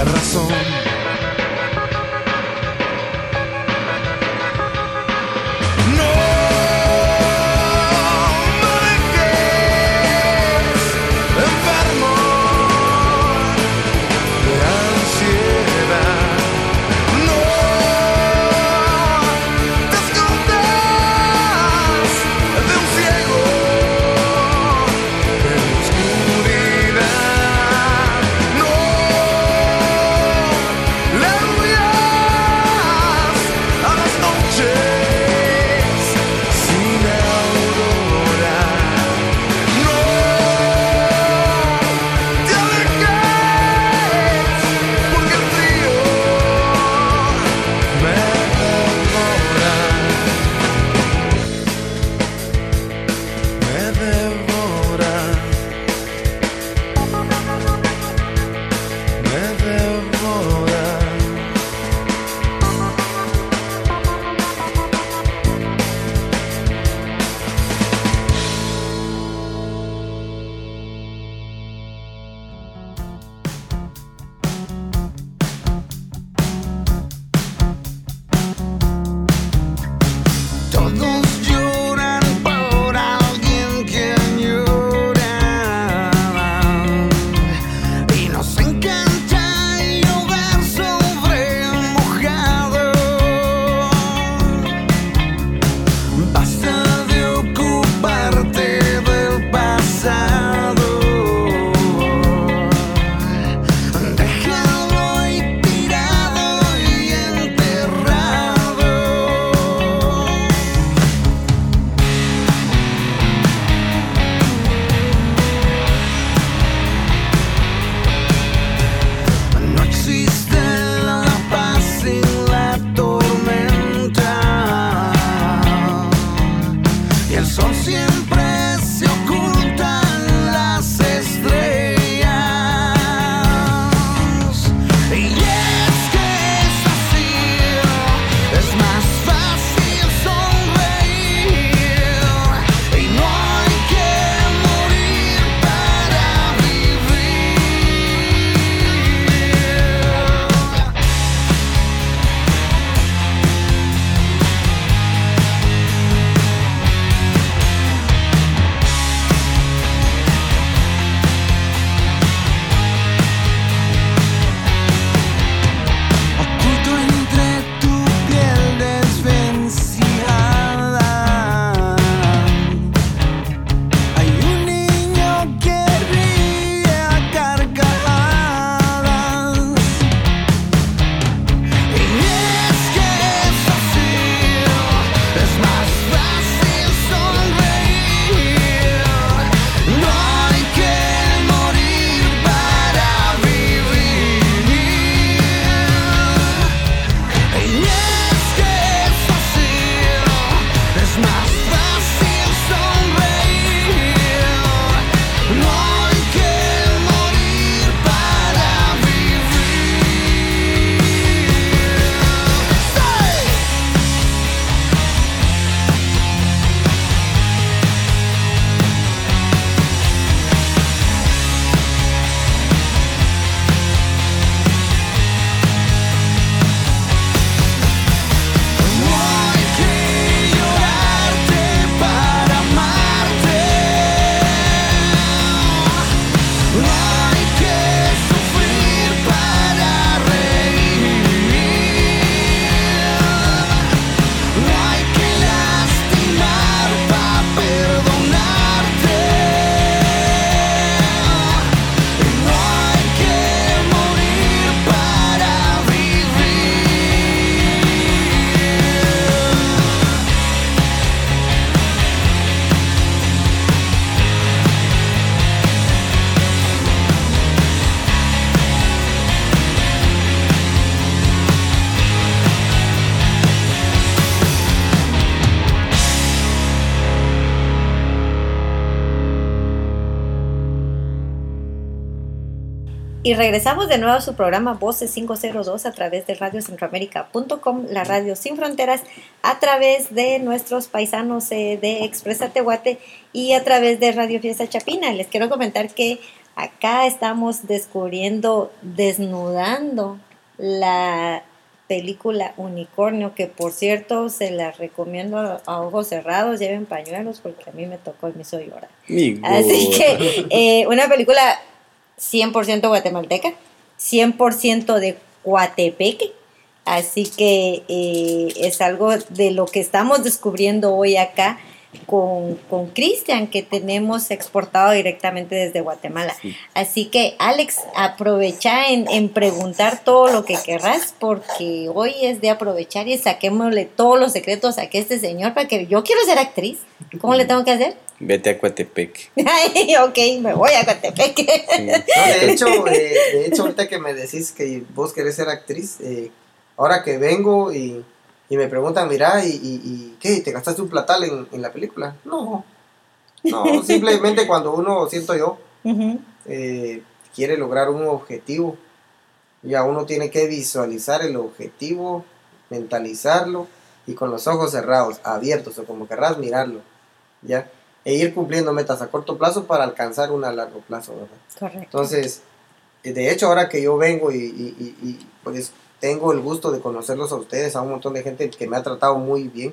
E: la razón.
B: Y regresamos de nuevo a su programa Voces 502 a través de radiocentroamérica.com, la radio sin fronteras, a través de nuestros paisanos eh, de Expresa Tehuate y a través de Radio Fiesta Chapina. Les quiero comentar que acá estamos descubriendo, desnudando la película Unicornio, que por cierto se la recomiendo a, ojos cerrados, lleven pañuelos porque a mí me tocó y me hizo llorar. Así que eh, una película 100% guatemalteca, 100% de Coatepeque. Así que eh, es algo de lo que estamos descubriendo hoy acá con, con Cristian, que tenemos exportado directamente desde Guatemala. Así que, Alex, aprovecha en, en preguntar todo lo que querrás, porque hoy es de aprovechar y saquémosle todos los secretos a que este señor, para que yo quiero ser actriz. ¿Cómo le tengo que hacer?
C: Vete a Coatepec.
B: Ay, ok, me voy a.
C: Sí.
D: No, de hecho, eh, de hecho, ahorita que me decís que vos querés ser actriz, eh, ahora que vengo y, y me preguntan, mira, ¿y, y, y qué? ¿Te gastaste un platal en, en la película? No. No, simplemente cuando uno, siento yo, eh, quiere lograr un objetivo, ya uno tiene que visualizar el objetivo, mentalizarlo y con los ojos cerrados, abiertos o como querrás mirarlo, ¿ya? E ir cumpliendo metas a corto plazo para alcanzar una a largo plazo, ¿verdad?
B: Correcto.
D: Entonces, eh, de hecho, ahora que yo vengo y, y- y- y, pues tengo el gusto de conocerlos a ustedes, a un montón de gente que me ha tratado muy bien.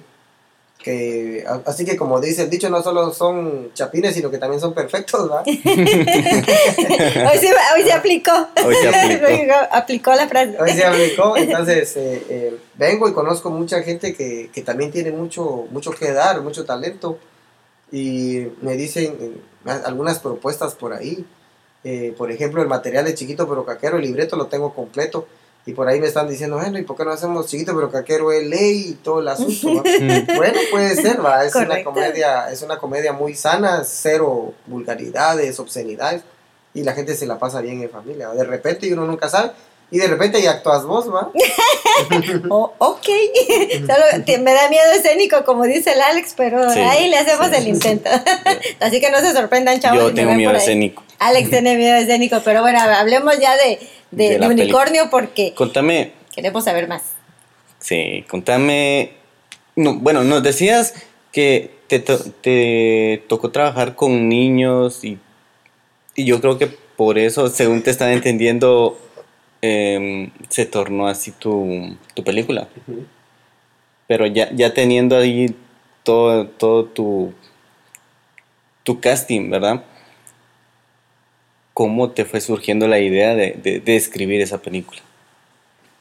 D: Que, así que como dice el dicho, no solo son chapines, sino que también son perfectos, ¿verdad?
B: hoy, se, hoy se aplicó.
C: Hoy se aplicó.
B: aplicó la frase.
D: Hoy se aplicó, entonces eh, eh, vengo y conozco mucha gente que, que también tiene mucho, mucho que dar, mucho talento. Y me dicen eh, algunas propuestas por ahí. Eh, por ejemplo, el material es chiquito pero caquero, el libreto lo tengo completo. Y por ahí me están diciendo, bueno, ¿y por qué no hacemos chiquito pero caquero es ley y todo el asunto? ¿va?" bueno, puede ser, va, es una comedia, es una comedia muy sana, cero vulgaridades, obscenidades, y la gente se la pasa bien en familia. De repente y uno nunca sabe, y de repente ya actúas vos, va.
B: Oh, ok. Solo te- me da miedo escénico, como dice el Alex, pero
C: Sí,
B: ahí le hacemos
C: sí.
B: el intento. Así que no se sorprendan, chavos.
C: Yo tengo miedo escénico.
B: Alex tiene miedo escénico, pero bueno, hablemos ya de, de,
C: De
B: de
C: la
B: unicornio porque
C: Contame,
B: queremos saber más.
C: sí, contame. No, bueno, nos decías que te, to- te tocó trabajar con niños y, y yo creo que por eso, según te están entendiendo, em, se tornó así tu, tu película. Pero ya, ya teniendo ahí todo, todo tu, tu casting, ¿verdad? ¿Cómo te fue surgiendo la idea de, de- de escribir esa película?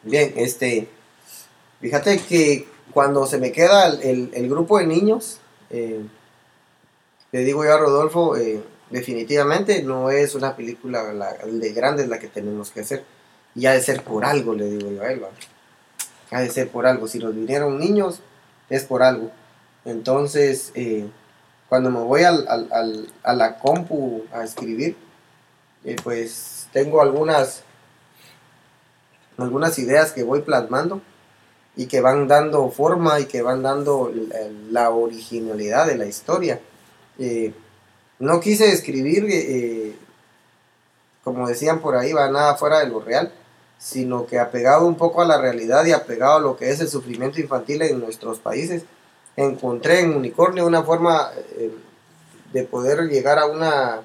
D: Bien, este, fíjate que cuando se me queda el, el- el grupo de niños, eh, le digo yo a Rodolfo, eh, definitivamente no es una película la- de grandes la que tenemos que hacer. Y ha de ser por algo, le digo yo a él. Ha de ser por algo. Si nos vinieron niños, es por algo. Entonces, eh, cuando me voy al- al- al- a la compu a escribir, eh, pues tengo algunas algunas ideas que voy plasmando y que van dando forma y que van dando la, originalidad de la historia. Eh, no quise escribir, como decían por ahí, va nada fuera de lo real, sino que apegado un poco a la realidad y apegado a lo que es el sufrimiento infantil en nuestros países, encontré en Unicornio una forma eh, de poder llegar a una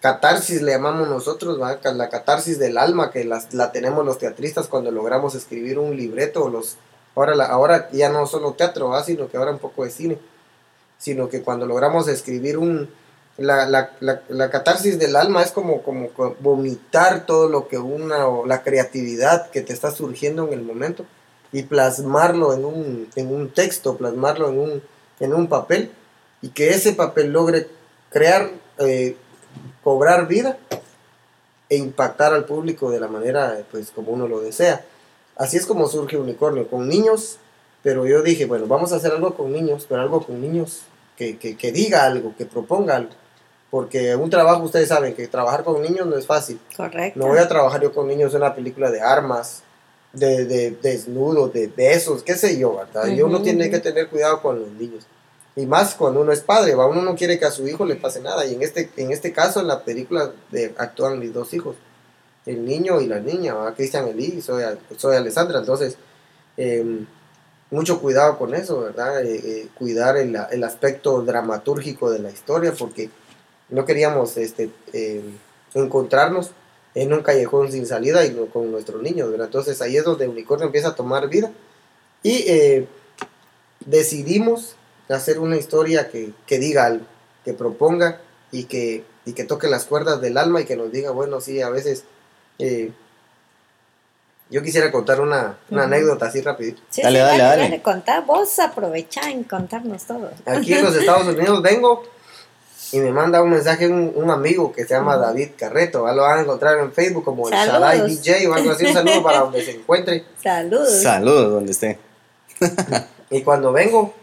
D: catarsis le llamamos nosotros, la catarsis del alma que las- la tenemos los teatristas cuando logramos escribir un libreto, los, ahora, la- ahora ya no solo teatro, ¿va? sino que ahora un poco de cine, sino que cuando logramos escribir un, la, la, la, la catarsis del alma es como, como co- vomitar todo lo que una, o la creatividad que te está surgiendo en el momento y plasmarlo en un, en un texto, plasmarlo en un, en un papel y que ese papel logre crear, eh, cobrar vida e impactar al público de la manera pues como uno lo desea. Así es como surge Unicornio, con niños, pero yo dije, bueno, vamos a hacer algo con niños, pero algo con niños que, que, que diga algo, que proponga algo. Porque un trabajo, ustedes saben que trabajar con niños no es fácil.
B: Correcto.
D: No voy a trabajar yo con niños en una película de armas, de, de desnudos, de besos, qué sé yo, ¿verdad? Y uno tiene que tener cuidado con los niños. Y más cuando uno es padre, ¿va? Uno no quiere que a su hijo le pase nada. Y en este, en este caso, en la película de, actúan mis dos hijos. el niño y la niña. Cristian Elí, soy, soy Alessandra, entonces eh, mucho cuidado con eso, ¿verdad? Eh, eh, cuidar el, el aspecto dramatúrgico de la historia porque no queríamos este, eh, encontrarnos en un callejón sin salida y no- con nuestros niños, ¿verdad? Entonces ahí es donde Unicornio empieza a tomar vida y eh, decidimos hacer una historia que, que diga algo, que proponga y que, y que toque las cuerdas del alma y que nos diga, bueno, sí, a veces... eh, yo quisiera contar una, una anécdota así rapidito.
B: Sí,
C: Dale,
B: sí,
C: dale, dale.
B: Contá, vos aprovechá en contarnos todo.
D: Aquí en los Estados Unidos vengo y me manda un mensaje un, un amigo que se llama David Carreto. ¿va? Lo van a encontrar en Facebook como el
B: Saludos.
D: Shaddai DJ o algo así. Un saludo para donde se encuentre.
B: Saludos.
C: Saludos donde esté.
D: Y cuando vengo,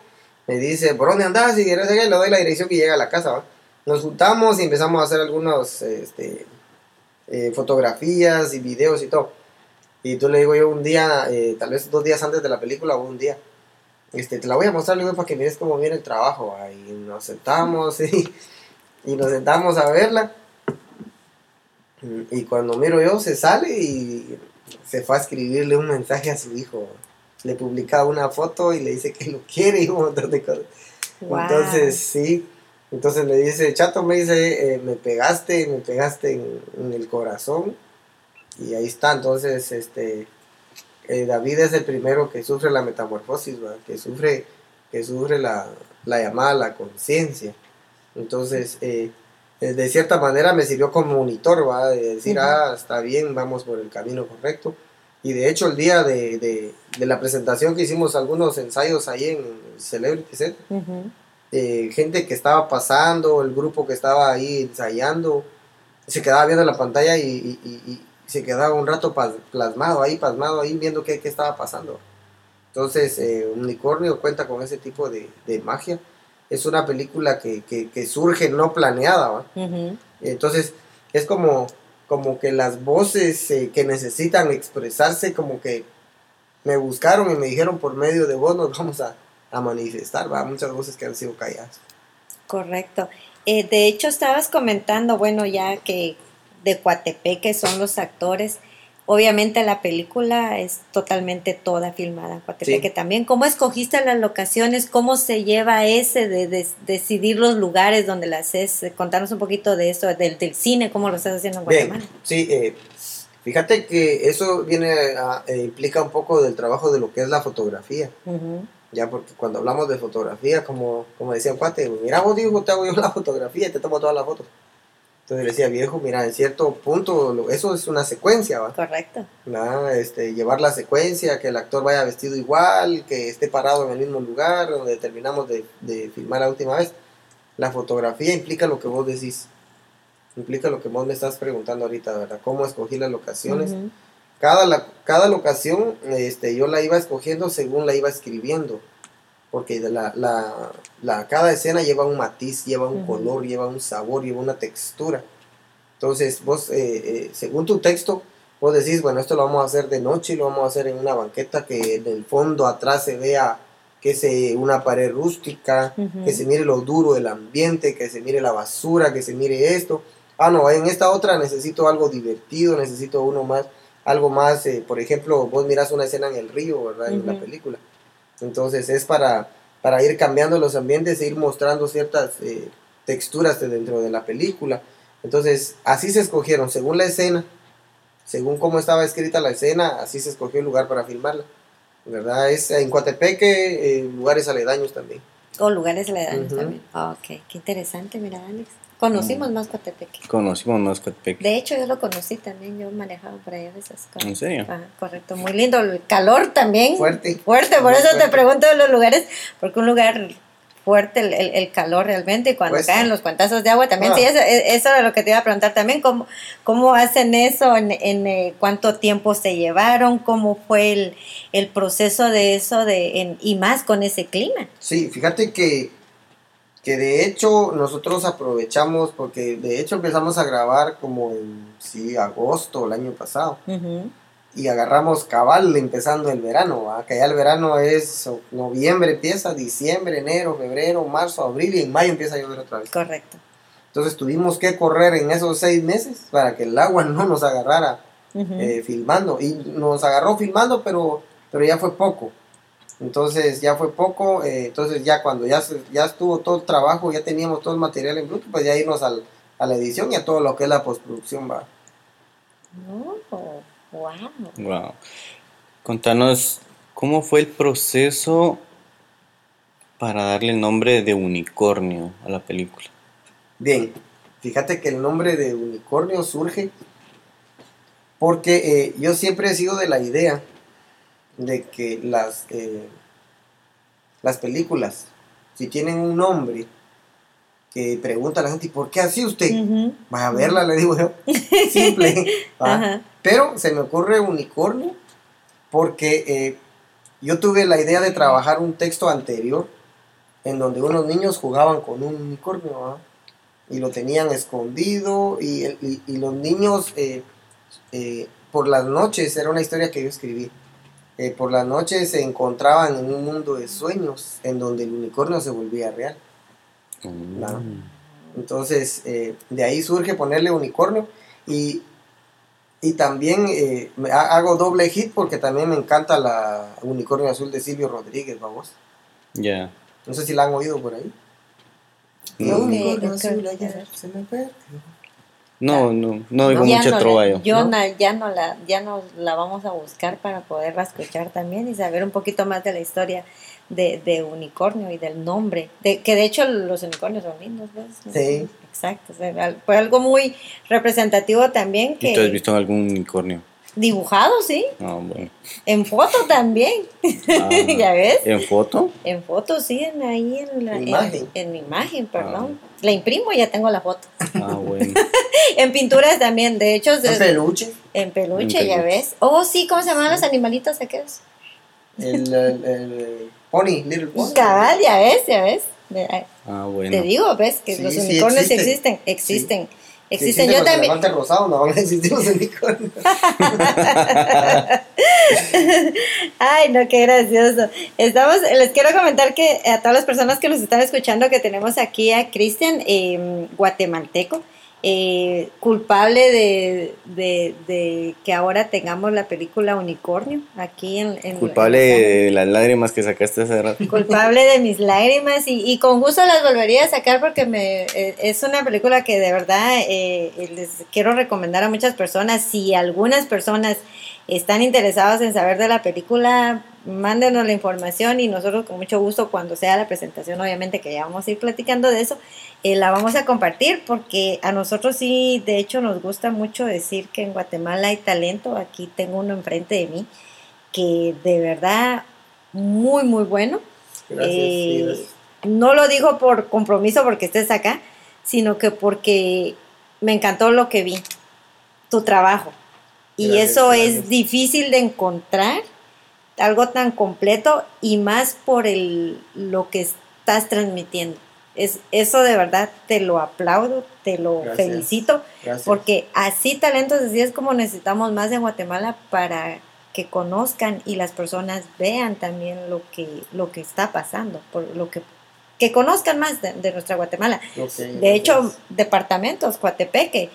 D: me dice, ¿por dónde andás? Y le doy la dirección que llega a la casa. ¿va? Nos juntamos y empezamos a hacer algunas este, eh, fotografías y videos y todo. Y tú le digo yo un día, eh, tal vez dos días antes de la película o un día, este, te la voy a mostrar luego para que mires cómo viene el trabajo. ¿va? Y nos sentamos y, y nos sentamos a verla. Y cuando miro yo, se sale y se fue a escribirle un mensaje a su hijo. Le publica una foto y le dice que lo quiere y un montón de cosas.
B: Wow.
D: Entonces, sí. Entonces le dice, Chato, me dice, eh, me pegaste, me pegaste en, en el corazón. Y ahí está. Entonces, este, eh, David es el primero que sufre la metamorfosis, ¿verdad? que sufre, que sufre la, la llamada a la conciencia. Entonces, eh, eh, de cierta manera me sirvió como monitor, ¿va? de decir, ah, está bien, vamos por el camino correcto. Y de hecho, el día de, de, de la presentación que hicimos algunos ensayos ahí en Celebrity Set, eh, gente que estaba pasando, el grupo que estaba ahí ensayando, se quedaba viendo la pantalla y, y- y- y se quedaba un rato plasmado ahí, pasmado ahí, viendo qué, qué estaba pasando. Entonces, eh, Unicornio cuenta con ese tipo de, de magia. Es una película que, que- que surge no planeada, ¿va?
B: Ujú.
D: Entonces, es como, como que las voces eh, que necesitan expresarse, como que me buscaron y me dijeron por medio de vos nos vamos a, a manifestar, ¿va? Muchas voces que han sido calladas.
B: Correcto. Eh, de hecho, estabas comentando, bueno, ya que de Coatepeque son los actores. Obviamente la película es totalmente toda filmada en Coatepeque
D: Sí.
B: también. ¿Cómo escogiste las locaciones? ¿Cómo se lleva ese de, de- decidir los lugares donde las haces? Contanos un poquito de eso, del, del cine, cómo lo estás haciendo en
D: Bien,
B: Guatemala.
D: sí, eh, fíjate que eso viene a- eh, implica un poco del trabajo de lo que es la fotografía. Ya, porque cuando hablamos de fotografía, como, como decía cuate, mira vos, digo, te hago yo la fotografía y te tomo todas las fotos. Entonces le decía, viejo, mira, en cierto punto, eso es una secuencia, ¿va?
B: Correcto.
D: Este, llevar la secuencia, que el actor vaya vestido igual, que esté parado en el mismo lugar donde terminamos de, de filmar la última vez. La fotografía implica lo que vos decís, implica lo que vos me estás preguntando ahorita, ¿verdad? ¿Cómo escogí las locaciones? Cada, la, cada locación este, yo la iba escogiendo según la iba escribiendo. Porque la, la, la- cada escena lleva un matiz, lleva un color, lleva un sabor, lleva una textura. Entonces, vos, eh, eh, según tu texto, vos decís, bueno, esto lo vamos a hacer de noche, lo vamos a hacer en una banqueta que en el fondo atrás se vea que se una pared rústica, que se mire lo duro del ambiente, que se mire la basura, que se mire esto. Ah, no, en esta otra necesito algo divertido, necesito uno más, algo más, eh, por ejemplo, vos miras una escena en el río, ¿verdad? En la película. Entonces es para, para ir cambiando los ambientes e ir mostrando ciertas eh, texturas de dentro de la película. Entonces, así se escogieron, según la escena, según cómo estaba escrita la escena, así se escogió el lugar para filmarla. ¿Verdad? Es en Coatepeque, eh, lugares aledaños también.
B: O lugares aledaños también. Ah, ok, qué interesante, mira, Alex. Conocimos más Coatepeque.
C: Conocimos más Coatepeque.
B: De hecho, yo lo conocí también, yo manejaba por allá a veces. con-
C: ¿En serio?
B: Ajá, correcto, muy lindo. El calor también.
D: Fuerte.
B: Fuerte, por
D: Muy
B: eso te
D: fuerte.
B: pregunto de los lugares, porque un lugar fuerte el, el- el calor realmente, y cuando
D: Pues,
B: caen los cuantazos de agua también.
D: ah.
B: Sí, eso, e- eso era lo que te iba a preguntar también, ¿cómo, cómo hacen eso? ¿En, en, eh, cuánto tiempo se llevaron? ¿Cómo fue el, el proceso de eso? de en- Y más con ese clima.
D: Sí, fíjate que, que de hecho nosotros aprovechamos, porque de hecho empezamos a grabar como en sí, agosto el año pasado.
B: Ujú,
D: y agarramos cabal empezando el verano, ¿va? que ya el verano es noviembre empieza, diciembre, enero, febrero, marzo, abril y en mayo empieza a llover otra vez.
B: Correcto.
D: Entonces tuvimos que correr en esos seis meses para que el agua no nos agarrara
B: Ujú.
D: eh, filmando. Y nos agarró filmando, pero, pero ya fue poco. Entonces ya fue poco, eh, entonces ya cuando ya, se- ya estuvo todo el trabajo, ya teníamos todo el material en bruto, pues ya irnos al, a la edición y a todo lo que es la postproducción va.
B: Oh, wow.
C: Wow. Contanos, ¿cómo fue el proceso para darle el nombre de unicornio a la película?
D: Bien, fíjate que el nombre de unicornio surge porque eh, yo siempre he sido de la idea de que las, eh, las películas, si tienen un nombre, que pregunta a la gente, ¿y por qué así usted? Va a verla, le digo yo. Simple. Pero se me ocurre unicornio porque eh, yo tuve la idea de trabajar un texto anterior en donde unos niños jugaban con un unicornio y lo tenían escondido y- y los niños eh, eh, por las noches, era una historia que yo escribí, eh, por las noches se encontraban en un mundo de sueños en donde el unicornio se volvía real. Claro. Entonces, eh, de ahí surge ponerle unicornio y, y también eh, hago doble hit porque también me encanta la unicornio azul de Silvio Rodríguez, vamos.
C: Ya.
D: No sé si la han oído por ahí.
C: No,
D: La unicornio azul se me perdió.
C: No, no, no mucho
B: no
C: trova
B: la-
C: yo.
B: yo
D: ¿no?
B: ya no la ya no la vamos a buscar para poderla escuchar también y saber un poquito más de la historia de, de unicornio y del nombre de que de hecho los unicornios son lindos ¿ves?
D: Sí.
B: exacto o sea, fue algo muy representativo también
C: ¿Y tú has
B: que
C: visto algún unicornio?
B: Dibujado sí
C: Ah, bueno.
B: en foto también
C: Ah,
B: ya ves
C: ¿En foto?
B: en foto sí en ahí en la
D: En
B: en-
D: imagen.
B: en, imagen perdón la imprimo y ya tengo la foto
C: Ah, bueno.
B: en pinturas también de hecho es-
D: peluche.
B: En peluche,
C: En
B: ya ves. Oh, sí, ¿cómo se llaman los animalitos aquellos?
D: El, el- el pony, Little Pony.
B: Cabal, ya ves, ya ves.
C: Ah, bueno.
B: Te digo, ves, que
D: Sí,
B: los
D: sí,
B: unicornios
D: existen.
B: existen, existen. Yo también,
D: rosados, no van a existir los unicornios.
B: ay, no, qué gracioso. Estamos, les quiero comentar que a todas las personas que nos están escuchando que tenemos aquí a Cristian, eh, guatemalteco, eh, culpable de, de, de que ahora tengamos la película Unicornio aquí en, en
C: Culpable
B: en-
C: de las lágrimas que sacaste hace rato.
B: culpable de mis lágrimas y, y con gusto las volvería a sacar porque me eh, es una película que de verdad eh, les quiero recomendar a muchas personas. Si algunas personas están interesadas en saber de la película, mándenos la información y nosotros con mucho gusto cuando sea la presentación, obviamente que ya vamos a ir platicando de eso, eh, la vamos a compartir porque a nosotros sí, de hecho nos gusta mucho decir que en Guatemala hay talento. Aquí tengo uno enfrente de mí que de verdad muy, muy bueno.
D: Gracias,
B: Eh,
D: gracias.
B: no lo digo por compromiso porque estés acá, sino que porque me encantó lo que vi, tu trabajo. Y
D: Gracias,
B: eso es difícil de encontrar, algo tan completo y más por el, lo que estás transmitiendo. Es, eso de verdad te lo aplaudo, te lo
D: Gracias.
B: felicito, porque así talentos así es como necesitamos más en Guatemala para que conozcan y las personas vean también lo que, lo que está pasando, por lo que, que conozcan más de, de nuestra Guatemala. De hecho, departamentos, Coatepeque,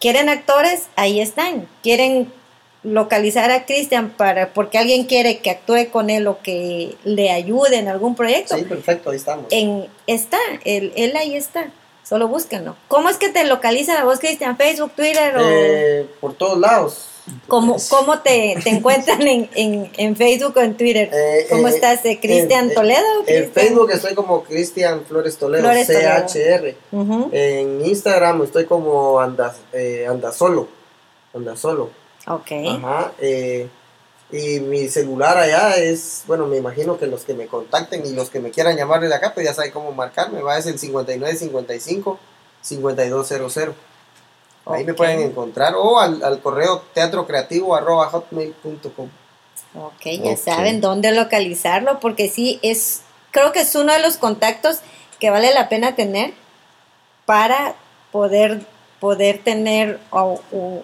B: quieren actores, ahí están. Quieren localizar a Cristian para porque alguien quiere que actúe con él o que le ayude en algún proyecto.
D: Sí, perfecto, ahí estamos.
B: En está, él, él ahí está. Solo búsquenlo. ¿Cómo es que te localizan a vos, Cristian? ¿Facebook, Twitter o
D: Eh, por todos lados.
B: Cómo, cómo te, te encuentran en, en, en Facebook o en Twitter?
D: Eh,
B: ¿Cómo
D: eh,
B: estás? eh, ¿Cristian Toledo?
D: En? Facebook estoy como Cristian Flores Toledo,
B: Flores Toledo.
D: CHR.
B: Ujú,
D: En Instagram estoy como anda, eh, anda solo. Anda solo.
B: Ok.
D: Ajá. y mi celular allá es, bueno, me imagino que los que me contacten y los que me quieran llamar desde acá, pues ya saben cómo marcarme. Va, es el 5955 5200. Ahí me pueden encontrar o al, al correo teatrocreativo arroba hotmail.com.
B: Ok, ya
C: Ok.
B: saben dónde localizarlo, porque sí, es, creo que es uno de los contactos que vale la pena tener para poder, poder tener o- o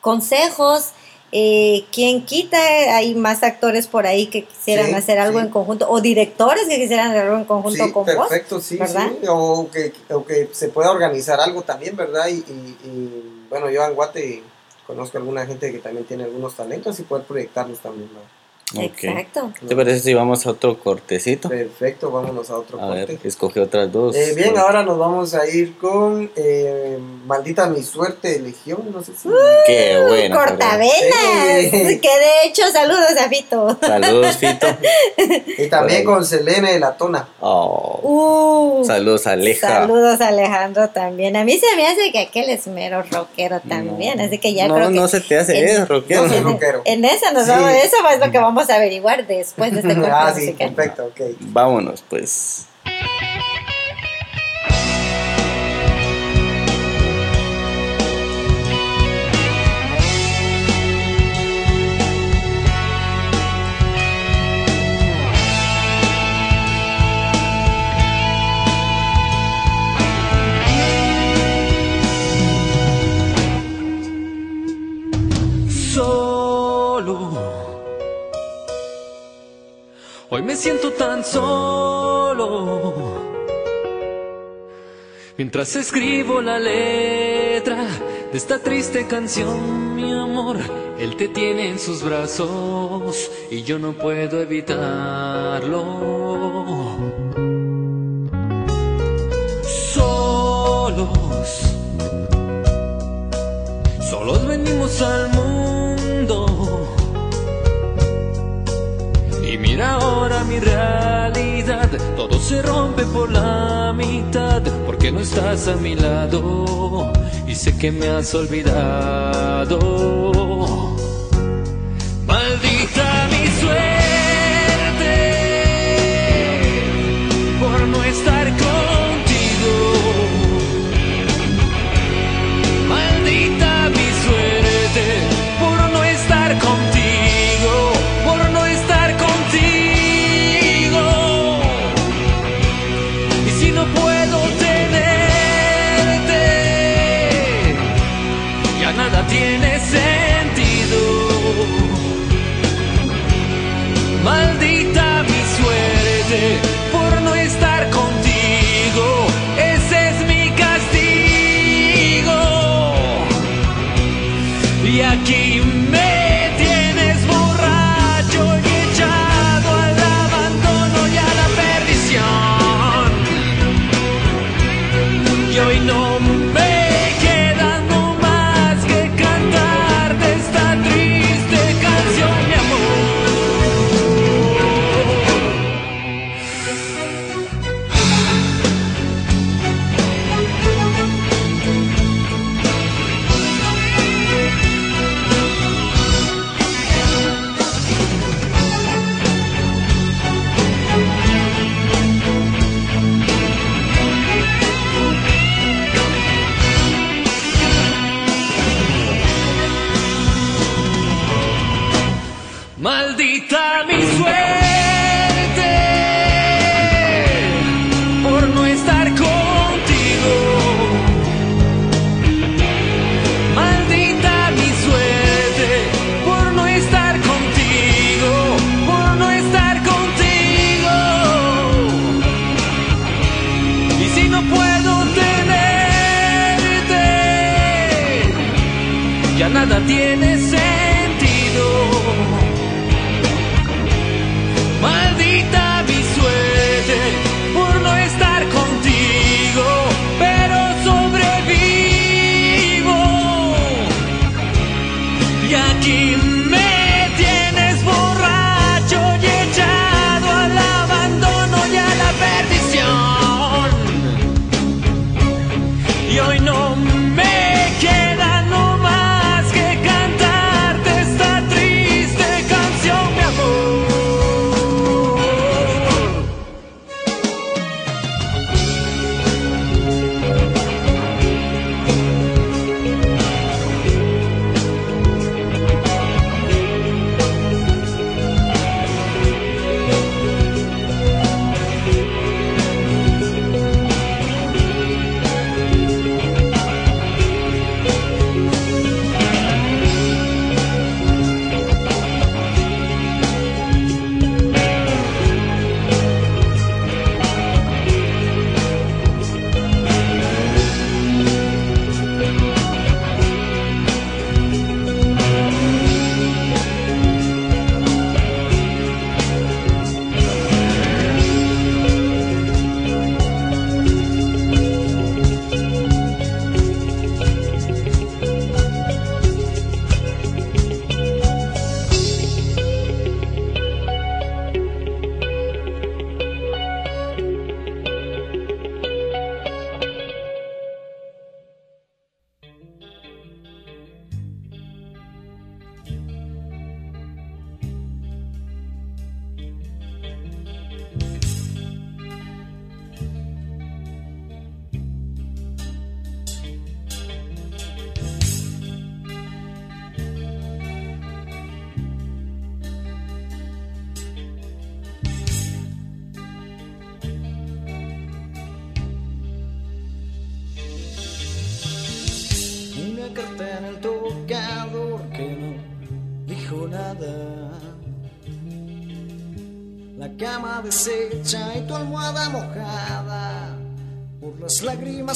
B: consejos. Eh, quien quita, hay más actores por ahí que quisieran
D: Sí,
B: hacer algo
D: sí.
B: en conjunto, o directores que quisieran hacer algo en conjunto
D: Sí,
B: con vos.
D: perfecto, sí,
B: ¿verdad?
D: O que, o que se pueda organizar algo también, ¿verdad? Y, y- y, bueno, yo en Guate conozco alguna gente que también tiene algunos talentos y poder proyectarlos también. ¿no?
B: Exacto.
C: ¿Te parece si vamos a otro cortecito?
D: Perfecto, vámonos a otro
C: A ver, escoge otras dos.
D: Eh, bien, ahora nos vamos a ir con eh, Maldita mi suerte, Legión, no sé si...
C: Qué bueno.
B: Cortavenas.
D: Sí.
B: Que de hecho, saludos a Fito.
C: Saludos, Fito.
D: Y también con Selene de la Tona.
C: Oh,
B: Uh,
C: saludos, Aleja.
B: Saludos a Alejandro también. A mí se me hace que aquel es mero rockero también, así que ya
C: no,
B: creo que
C: no se te hace
B: en-
C: rockero.
D: No soy rockero.
B: en esa nos
D: Sí.
B: vamos, eso es lo que vamos a averiguar después de este corte
D: ah, sí,
B: musical.
D: perfecto, ok.
C: Vámonos, pues.
F: Me siento tan solo. Mientras escribo la letra de esta triste canción, mi amor, él te tiene en sus brazos y yo no puedo evitarlo. Solos, solos venimos al mundo. Mira ahora mi realidad, todo se rompe por la mitad, porque no estás a mi lado y sé que me has olvidado.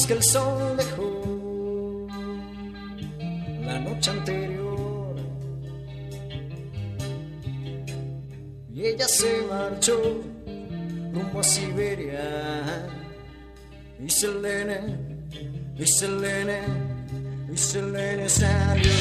F: Que
G: el sol dejó la noche anterior. Y ella se marchó rumbo a Siberia. Y Selene, y Selene, y Selene salió.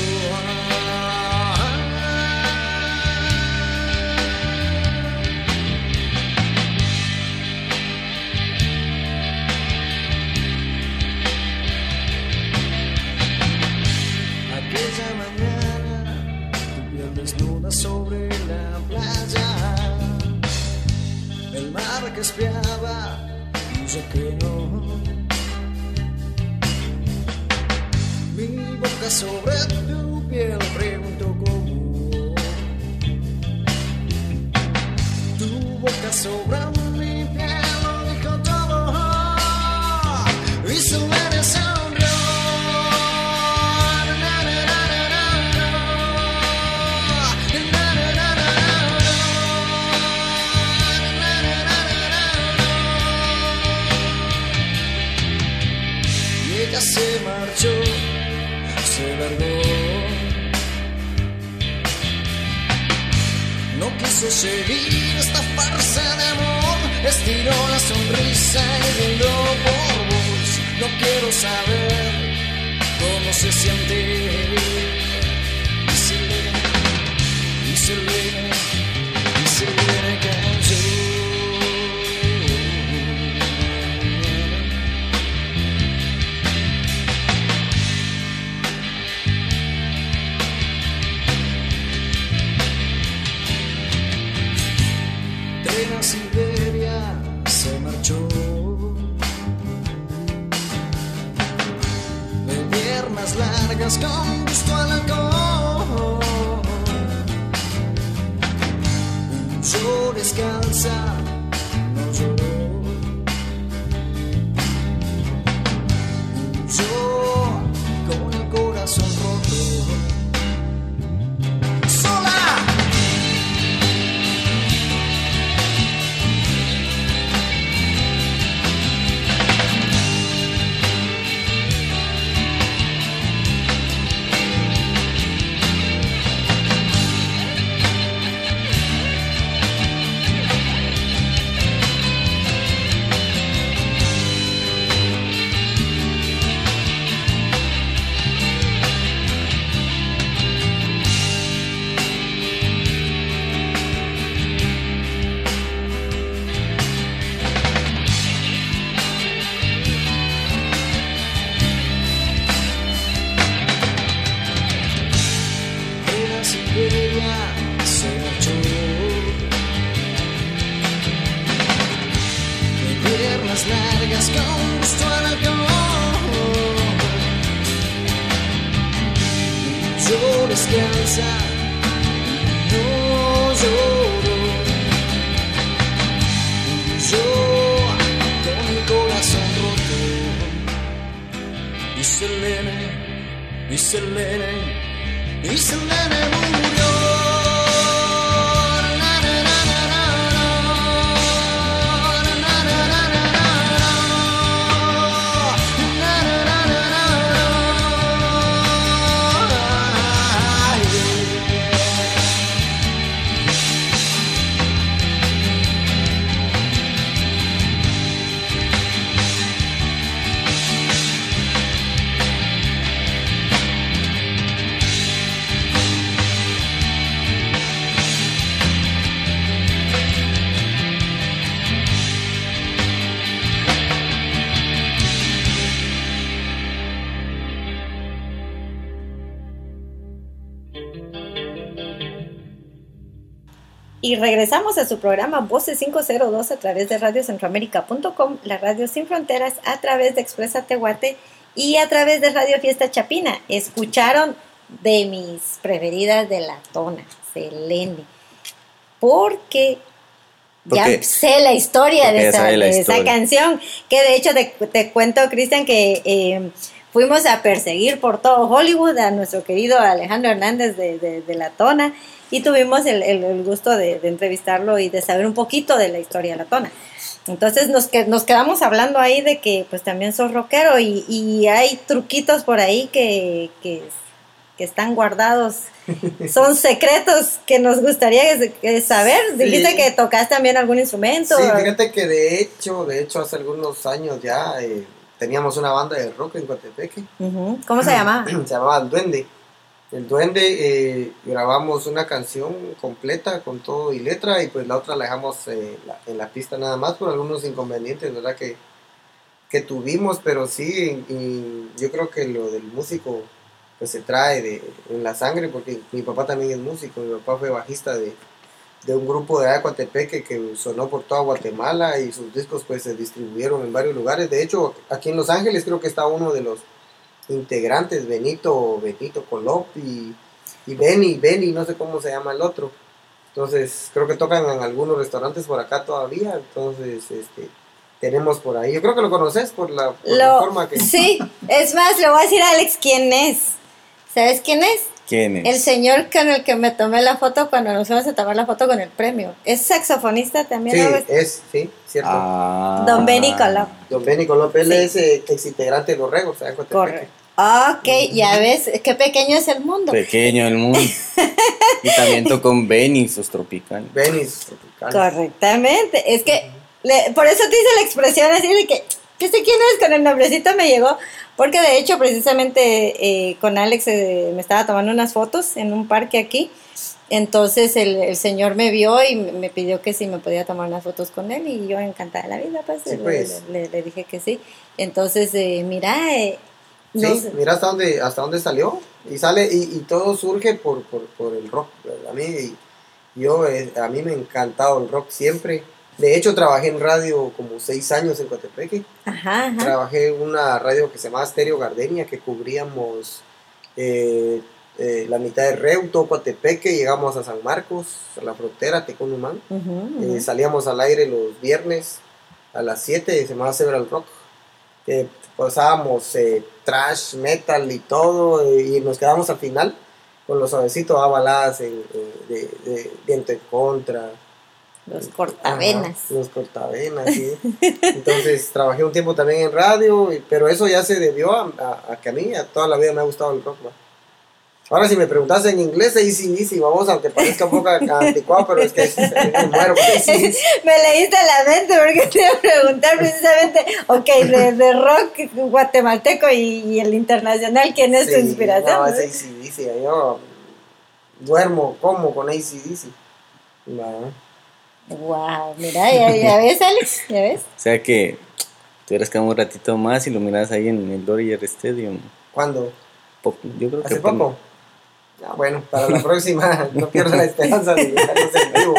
G: Y
B: regresamos a su programa Voces 502 a través de radiocentroamérica.com, la radio sin fronteras, a través de Expresa Tehuate y a través de Radio Fiesta Chapina. Escucharon de mis preferidas de la tona, Selene. Porque ya sé la historia de esa, canción. Que de hecho te, te cuento, Cristian, que eh, fuimos a perseguir por todo Hollywood a nuestro querido Alejandro Hernández de, de- de La Tona y tuvimos el, el- el gusto de, de entrevistarlo y de saber un poquito de la historia de La Tona. Entonces nos, que, nos quedamos hablando ahí de que pues también sos rockero y, y hay truquitos por ahí que, que, que están guardados. Son secretos que nos gustaría saber.
D: Sí.
B: Dijiste que tocas también algún instrumento.
D: Sí, fíjate que de hecho, de hecho hace algunos años ya eh, teníamos una banda de rock en Coatepeque.
B: ¿Cómo se llama?
D: se llamaba El Duende. El Duende eh, grabamos una canción completa con todo y letra y pues la otra la dejamos eh, en la pista nada más por algunos inconvenientes, ¿verdad? Que, que tuvimos, pero sí, y yo creo que lo del músico pues se trae de, en la sangre porque mi papá también es músico, mi papá fue bajista de, de un grupo de Acuatepeque que sonó por toda Guatemala y sus discos pues se distribuyeron en varios lugares. De hecho, aquí en Los Ángeles creo que está uno de los integrantes, Benito, Benito Colop y, y Benny, Benny, no sé cómo se llama el otro. Entonces, creo que tocan en algunos restaurantes por acá todavía. Entonces, este, tenemos por ahí. Yo creo que lo conoces por la, por la
B: Lo,
D: forma que.
B: Sí, es más, le voy a decir a Alex quién es. ¿Sabes quién es?
C: ¿Quién es?
B: El señor con el que me tomé la foto cuando nos fuimos a tomar la foto con el premio. Es saxofonista también.
D: Sí,
B: ¿no?
D: es, sí, cierto.
C: Ah.
B: Don Benny Colop.
D: Don Benny Colop, él
B: Sí.
D: es eh, ex integrante de los Regos, ¿sabes?
B: Correcto. Ok, ya ves, qué pequeño es el mundo.
C: Pequeño el mundo. y también tocó con Benny, sus tropicales.
D: Benny Tropical.
B: Correctamente. Es que le- por eso te hice la expresión así de que, ¿qué sé quién es? Con el nombrecito me llegó. Porque de hecho, precisamente eh, con Alex eh, me estaba tomando unas fotos en un parque aquí. Entonces el, el señor me vio y me pidió que si me podía tomar unas fotos con él y yo encantada de la vida, pues,
D: Sí,
B: le-
D: pues.
B: Le, le dije que sí. Entonces, eh, mira, eh, no
D: Sí,
B: sé-
D: mira hasta dónde, hasta dónde salió. Y sale, y, y todo surge por, por, por el rock. ¿verdad? A mí, yo, eh, a mí me ha encantado el rock siempre. De hecho, trabajé en radio como seis años en Coatepeque.
B: ajá, ajá.
D: Trabajé en una radio que se llamaba Stereo Gardenia, que cubríamos eh, eh, la mitad de Reuto, Coatepeque, llegamos a San Marcos, a la frontera, Tecunumán.
B: Ujú, ujú.
D: Eh, salíamos al aire los viernes a las 7, se llamaba Several Rock. Pasábamos trash, metal y todo, y nos quedamos al final con los suavecitos a baladas en- de, de viento en contra.
B: Los
D: Ajá,
B: cortavenas.
D: los cortavenas, sí. Entonces trabajé un tiempo también en radio, pero eso ya se debió a, a- a que a mí a toda la vida me ha gustado el rock. Ahora si me preguntas en inglés, ahí sí, sí, vamos, aunque parezca un poco anticuado, pero es que me muero.
B: Me leíste la mente porque te iba a preguntar precisamente, ok, de, de rock guatemalteco y, y el internacional, ¿quién es tu inspiración?
D: No, es ACDC. Yo duermo, como con ACDC. No.
B: Wow, mira, ya, ya ves, Alex, ya ves.
C: O sea que tú eres quedado un ratito más y lo miras ahí en el Dodger Stadium.
D: ¿Cuándo?
C: Po- Yo creo que
D: ¿Hace poco? Ah, bueno, para la próxima no pierdo la esperanza de verlos en vivo.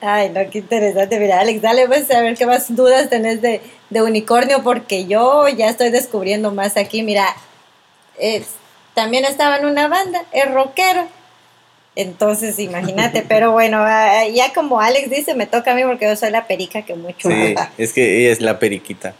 B: Ay, no, qué interesante. Mira, Alex, dale pues a ver qué más dudas tenés de, de unicornio, porque yo ya estoy descubriendo más aquí. Mira, es- también estaba en una banda, es rockero. Entonces, imagínate, pero bueno, ah, ya como Alex dice, me toca a mí porque yo soy la perica que mucho.
C: Sí, es que ella es la periquita.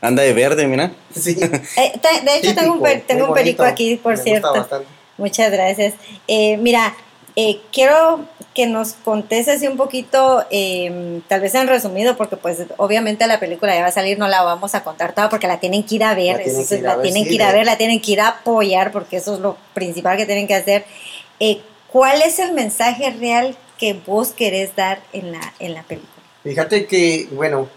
C: Anda de verde, mira.
D: Sí.
B: Eh, de hecho, tengo un, per-
D: Típico,
B: tengo
D: muy
B: un perico aquí, por
D: Me gusta
B: cierto.
D: bastante.
B: Muchas gracias. Eh, mira, eh, quiero que nos contes así un poquito, eh, tal vez en resumido, porque pues obviamente la película ya va a salir, no la vamos a contar toda porque la tienen que ir a ver,
D: La tienen
B: eso
D: que ir a
B: la
D: ver,
B: tienen
D: sí,
B: que ir a
D: de-
B: ver, la tienen que ir a apoyar porque eso es lo principal que tienen que hacer. Eh, ¿Cuál es el mensaje real que vos querés dar en la, en la película?
D: Fíjate que, bueno,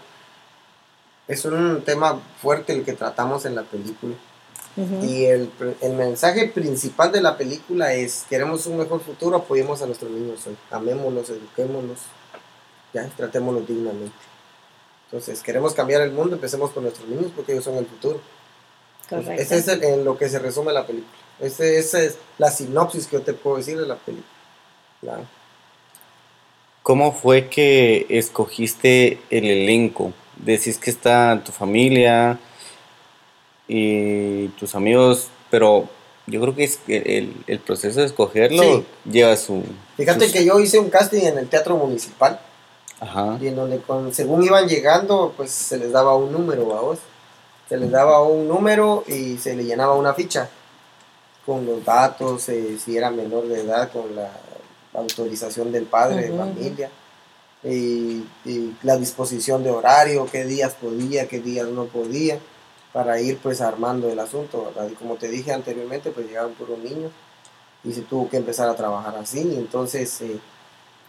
D: es un tema fuerte el que tratamos en la película. Y el, el mensaje principal de la película es, queremos un mejor futuro, apoyemos a nuestros niños hoy. Amémoslos, eduquémoslos, ya, tratémoslos dignamente. Entonces, queremos cambiar el mundo, empecemos por nuestros niños porque ellos son el futuro.
B: Correcto.
D: Ese es el- en lo que se resume la película. Ese- Esa es la sinopsis que yo te puedo decir de la película. Claro.
C: ¿Cómo fue que escogiste el elenco? Decís que está tu familia y tus amigos, pero yo creo que es que el, el proceso de escogerlo
D: Sí.
C: lleva su...
D: Fíjate
C: sus-
D: que yo hice un casting en el Teatro Municipal
C: Ajá.
D: y en donde con, según iban llegando, pues se les daba un número a vos. Se les daba un número y se le llenaba una ficha con los datos, eh, si era menor de edad, con la autorización del padre de familia. Y, y la disposición de horario, qué días podía, qué días no podía, para ir pues armando el asunto, ¿verdad? Y como te dije anteriormente, pues llegaron puros niños y se tuvo que empezar a trabajar así. Y entonces eh,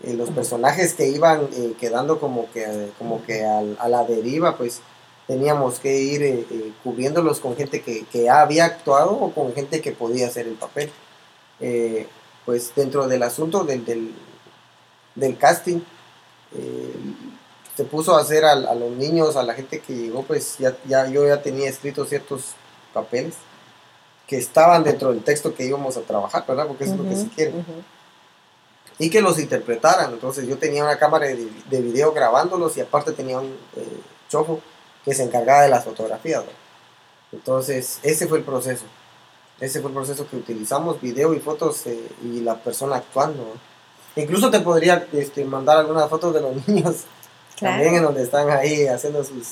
D: eh, los personajes que iban eh, quedando como que, como que al- a la deriva, pues teníamos que ir eh, eh, cubriéndolos con gente que, que ya había actuado o con gente que podía hacer el papel. Eh, pues dentro del asunto del, del, del casting, eh, se puso a hacer a, a los niños, a la gente que llegó, pues ya, ya yo ya tenía escritos ciertos papeles que estaban dentro del texto que íbamos a trabajar, ¿verdad? Porque eso es lo que se quiere. Y que los interpretaran. Entonces yo tenía una cámara de, de video grabándolos y aparte tenía un chofo que se encargaba de las fotografías. ¿verdad? Entonces ese fue el proceso. Ese fue el proceso que utilizamos, video y fotos eh, y la persona actuando. ¿no? Incluso te podría este, mandar algunas fotos de los niños también en
B: Claro.
D: donde están ahí haciendo sus,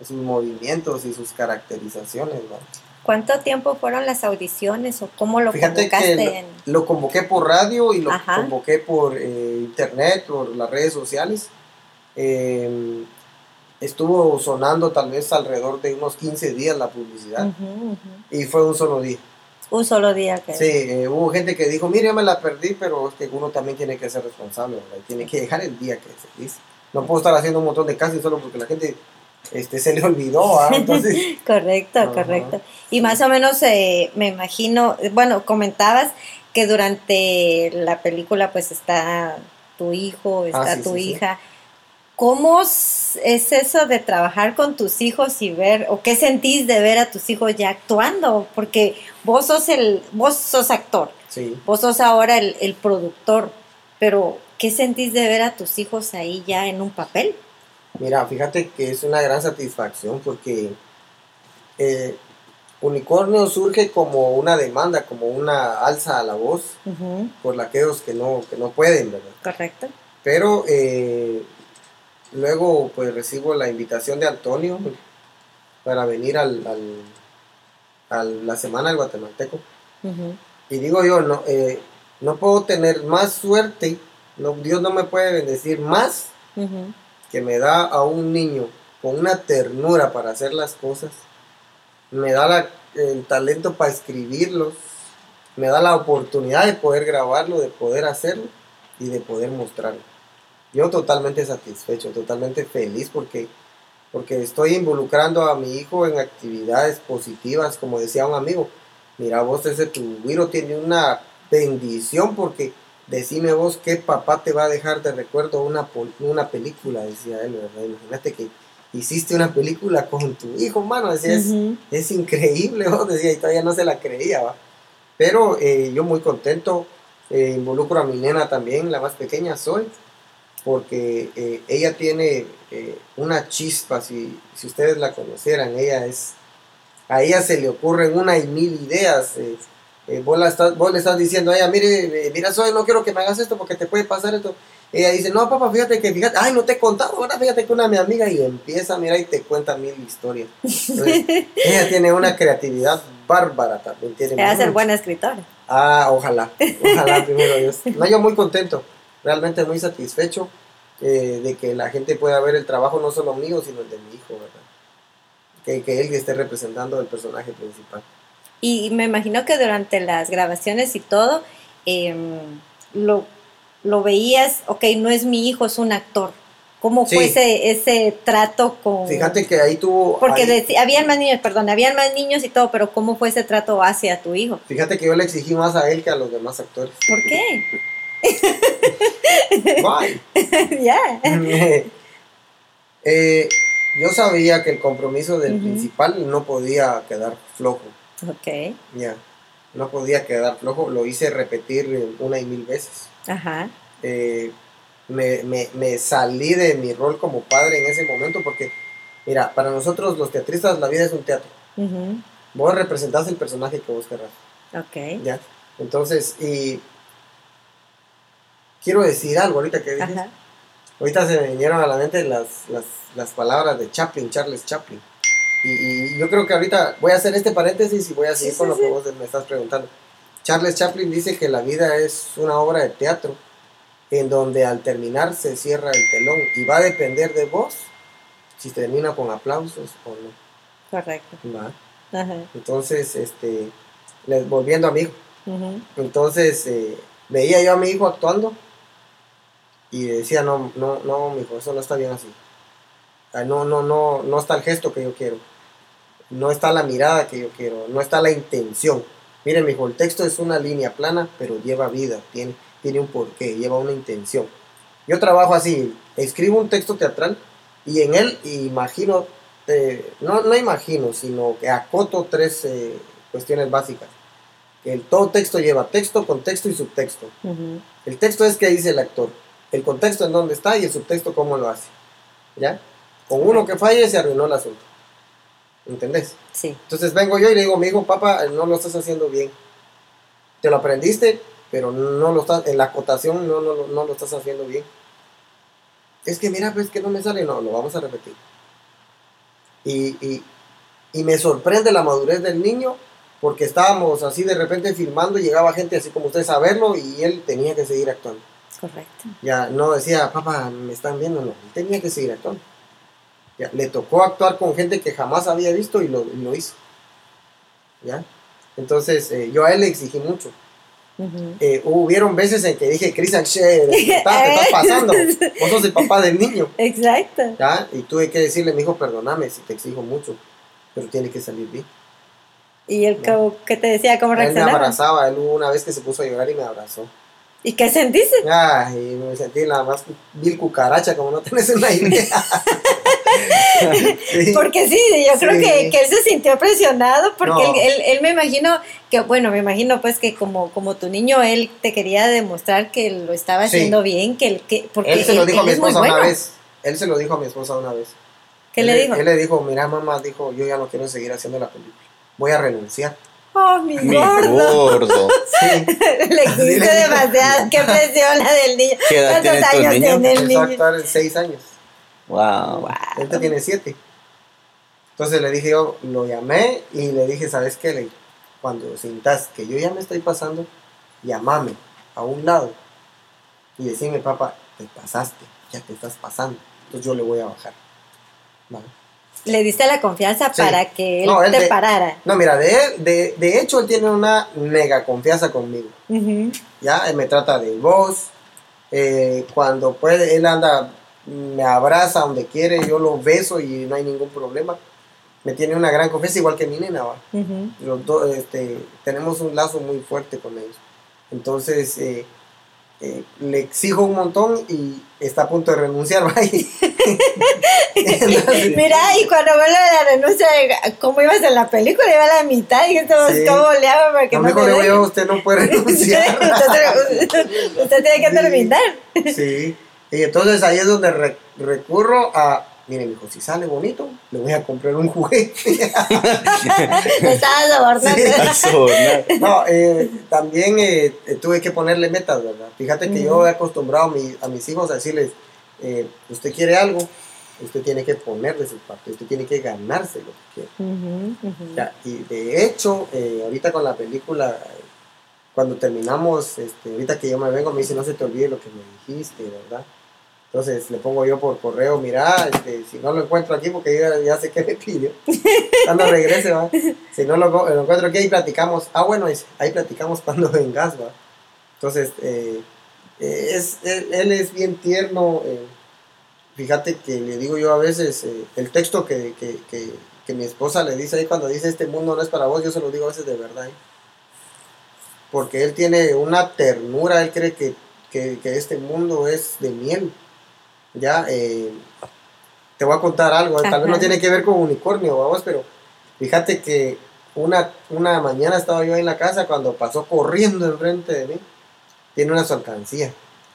D: sus movimientos y sus caracterizaciones. ¿no?
B: ¿Cuánto tiempo fueron las audiciones o cómo lo
D: Fíjate
B: convocaste?
D: que
B: en-
D: lo, lo convoqué por radio y lo
B: Ajá.
D: convoqué por eh, internet, por las redes sociales. Eh, estuvo sonando tal vez alrededor de unos 15 días la publicidad y fue un solo día.
B: Un solo día que...
D: Sí, eh, hubo gente que dijo, mire, me la perdí, pero es que uno también tiene que ser responsable, ¿verdad? Tiene que dejar el día que se dice. No puedo estar haciendo un montón de casi solo porque la gente este, se le olvidó, ¿ah? Entonces,
B: Correcto, correcto. Y más o menos eh, me imagino, bueno, comentabas que durante la película pues está tu hijo, está
D: Ah, sí,
B: tu
D: sí, sí.
B: ¿Cómo es eso de trabajar con tus hijos y ver, o qué sentís de ver a tus hijos ya actuando? Porque vos sos el, vos sos actor,
D: sí.
B: vos sos ahora el, el productor, pero ¿qué sentís de ver a tus hijos ahí ya en un papel?
D: Mira, fíjate que es una gran satisfacción porque eh, Unicornio surge como una demanda, como una alza a la voz
B: Ujú,
D: por aquellos que no, que no pueden, ¿verdad?
B: Correcto.
D: Pero eh, luego pues recibo la invitación de Antonio para venir al, al- a la Semana del Guatemalteco. Y digo yo, no, eh, no puedo tener más suerte, no, Dios no me puede bendecir más que me da a un niño con una ternura para hacer las cosas, me da la- el talento para escribirlos, me da la oportunidad de poder grabarlo, de poder hacerlo y de poder mostrarlo. Yo totalmente satisfecho, totalmente feliz porque, porque estoy involucrando a mi hijo en actividades positivas, como decía un amigo. Mira, vos ese tu güiro tiene una bendición porque decime vos qué papá te va a dejar de recuerdo una, una película, decía él, ¿verdad? Imagínate que hiciste una película con tu hijo, mano, decía, es, es increíble, vos decía, y todavía no se la creía, ¿va? Pero eh, yo muy contento, eh, involucro a mi nena también, la más pequeña soy, porque eh, ella tiene eh, una chispa, si, si ustedes la conocieran, ella es, a ella se le ocurren una y mil ideas. eh, vos, la estás- vos le estás diciendo a ella, mire, mira, soy, no quiero que me hagas esto porque te puede pasar esto. Ella dice, no, papá, fíjate que, fíjate, ay, no te he contado, ahora fíjate que una mi amiga y empieza, mira, y te cuenta mil historias. Entonces, ella tiene una creatividad bárbara también. Tiene
B: Te va a ser buena escritora.
D: Ah, ojalá, ojalá, primero Dios. No, yo muy contento, realmente muy satisfecho eh, de que la gente pueda ver el trabajo no solo mío, sino el de mi hijo, ¿verdad? Que, que él esté representando el personaje principal.
B: Y me imagino que durante las grabaciones y todo, em, lo, lo veías, ok, no es mi hijo, es un actor. ¿Cómo
D: Sí.
B: fue ese, ese trato con...?
D: Fíjate que ahí tuvo...
B: Porque
D: ahí-
B: deci- habían más niños, perdón, habían más niños y todo, pero ¿cómo fue ese trato hacia tu hijo?
D: Fíjate que yo le exigí más a él que a los demás actores.
B: ¿Por qué?
D: Bye.
B: ya.
D: Eh, yo sabía que el compromiso del principal no podía quedar flojo.
B: Ok,
D: Ya, no podía quedar flojo. Lo hice repetir una y mil veces.
B: ajá.
D: Eh, me, me- me salí de mi rol como padre en ese momento porque, mira, para nosotros los teatristas la vida es un teatro.
B: ujú,
D: Vos representás el personaje que vos querrás.
B: Ok,
D: ¿ya? Entonces, y quiero decir algo ahorita que dices.
B: ajá.
D: Ahorita se me vinieron a la mente las, las, las palabras de Chaplin, Charles Chaplin. Y, y yo creo que ahorita voy a hacer este paréntesis y voy a seguir
B: Sí,
D: con
B: sí,
D: lo que vos me estás preguntando. Charles Chaplin dice que la vida es una obra de teatro en donde al terminar se cierra el telón y va a depender de vos si termina con aplausos o no.
B: Correcto.
D: ¿va?
B: Ajá.
D: Entonces, este, volviendo a mi hijo, entonces eh, veía yo a mi hijo actuando y decía, no, no, no, mi hijo, eso no está bien así. No, no, no, no está el gesto que yo quiero. No está la mirada que yo quiero. No está la intención. Miren, mi hijo, el texto es una línea plana, pero lleva vida, tiene, tiene un porqué, lleva una intención. Yo trabajo así, escribo un texto teatral y en él imagino, eh, no, no imagino, sino que acoto tres eh, cuestiones básicas. El todo texto lleva texto, contexto y subtexto.
B: Ujú.
D: El texto es que dice el actor, el contexto en dónde está y el subtexto cómo lo hace. ¿Ya? Con uno que falle se arruinó el asunto. ¿Entendés?
B: Sí.
D: Entonces vengo yo y le digo, mi hijo, papá, no lo estás haciendo bien. Te lo aprendiste, pero no lo estás, en la acotación no, no, no lo estás haciendo bien. Es que mira, pues que no me sale, no, lo vamos a repetir. Y, y, y me sorprende la madurez del niño, porque estábamos así de repente filmando y llegaba gente así como ustedes a verlo y él tenía que seguir actuando.
B: Correcto.
D: Ya no decía, papá, me están viendo, no, tenía que seguir actuando. Ya, le tocó actuar con gente que jamás había visto y lo, y lo hizo. ¿Ya? Entonces, eh, yo a él le exigí mucho. Eh, hubieron veces en que dije, Cristian, che, te estás pasando. Vos sos el papá del niño.
B: Exacto.
D: ¿Ya? Y tuve que decirle, mi hijo, perdóname si te exijo mucho, pero tiene que salir bien.
B: ¿Y él cómo- qué te decía? ¿Cómo
D: Él me
B: reaccionaba?
D: abrazaba, él hubo una vez que se puso a llorar y me abrazó.
B: ¿Y qué sentiste?
D: Ay, me sentí la más vil cucaracha, como no tenés una idea. Sí.
B: Porque sí, yo creo
D: Sí.
B: que, que él se sintió presionado porque
D: No.
B: él, él- él me imagino que, bueno, me imagino pues que como, como tu niño, él te quería demostrar que lo estaba
D: Sí.
B: haciendo bien, que, él- que porque
D: Él se lo dijo a mi
B: es
D: esposa una
B: bueno.
D: vez. Él se lo dijo a mi esposa una vez.
B: ¿Qué le dijo?
D: Él le dijo, mira mamá, dijo, yo ya no quiero seguir haciendo la película. Voy a renunciar.
B: Oh, mi
C: Mi
B: gordo.
C: gordo.
D: Sí.
B: Le existe demasiado. Qué presión la del niño.
C: ¿Qué edad
B: ¿Cuántos años
C: niño?
B: tiene el niño?
D: actuar en seis años.
C: Wow.
D: Ahorita tiene siete. Entonces le dije yo, lo llamé y le dije, ¿sabes qué? Le cuando sintas que yo ya me estoy pasando, llamame a un lado y decime, papá, te pasaste, ya te estás pasando. Entonces yo le voy a bajar. ¿Vale?
B: Le diste la confianza
D: Sí.
B: para que él
D: No, él
B: te
D: de-
B: parara.
D: No, mira, de, él- de, de hecho él tiene una mega confianza conmigo. Ya él me trata de voz eh, cuando puede él anda me abraza donde quiere yo lo beso y no hay ningún problema me tiene una gran confianza igual que mi nena ¿va? Los dos este, tenemos un lazo muy fuerte con ellos entonces eh, eh, le exijo un montón y está a punto de renunciar Entonces,
B: Mira, y cuando vuelve la renuncia, ¿cómo ibas en la película? Iba a la mitad y esto,
D: Sí.
B: ¿cómo le hago para que
D: no,
B: no,
D: mejor
B: me
D: yo, usted no puede renunciar
B: usted, usted tiene que
D: Sí.
B: terminar.
D: Sí, y entonces ahí es donde re- recurro a, miren, hijo, si sale bonito, le voy a comprar un juguete.
B: Me estaba sobornando.
D: Sí. no, eh, también eh, eh, tuve que ponerle metas, ¿verdad? Fíjate que yo he acostumbrado a, mi- a mis hijos a decirles, eh, usted quiere algo, usted tiene que ponerle su parte, usted tiene que ganarse lo que quiere. Ya, y de hecho, eh, ahorita con la película, cuando terminamos, este, ahorita que yo me vengo, me dice, no se te olvide lo que me dijiste, ¿verdad? Entonces le pongo yo por correo, mira, este, si no lo encuentro aquí, porque yo ya, sé que me pidió, cuando regrese, ¿va? Si no lo, lo encuentro aquí, ahí platicamos. Ah, bueno, ahí platicamos cuando vengas, ¿va? Entonces, eh, eh, es, él, él es bien tierno. eh, fíjate que le digo yo a veces, eh, el texto que, que, que, que mi esposa le dice ahí cuando dice este mundo no es para vos, yo se lo digo a veces de verdad. Porque él tiene una ternura, él cree que, que, que este mundo es de miel. Ya, eh, te voy a contar algo, eh, tal vez no tiene que ver con unicornio, vamos, pero fíjate que una, una mañana estaba yo ahí en la casa cuando pasó corriendo enfrente de mí. Tiene una su alcancía.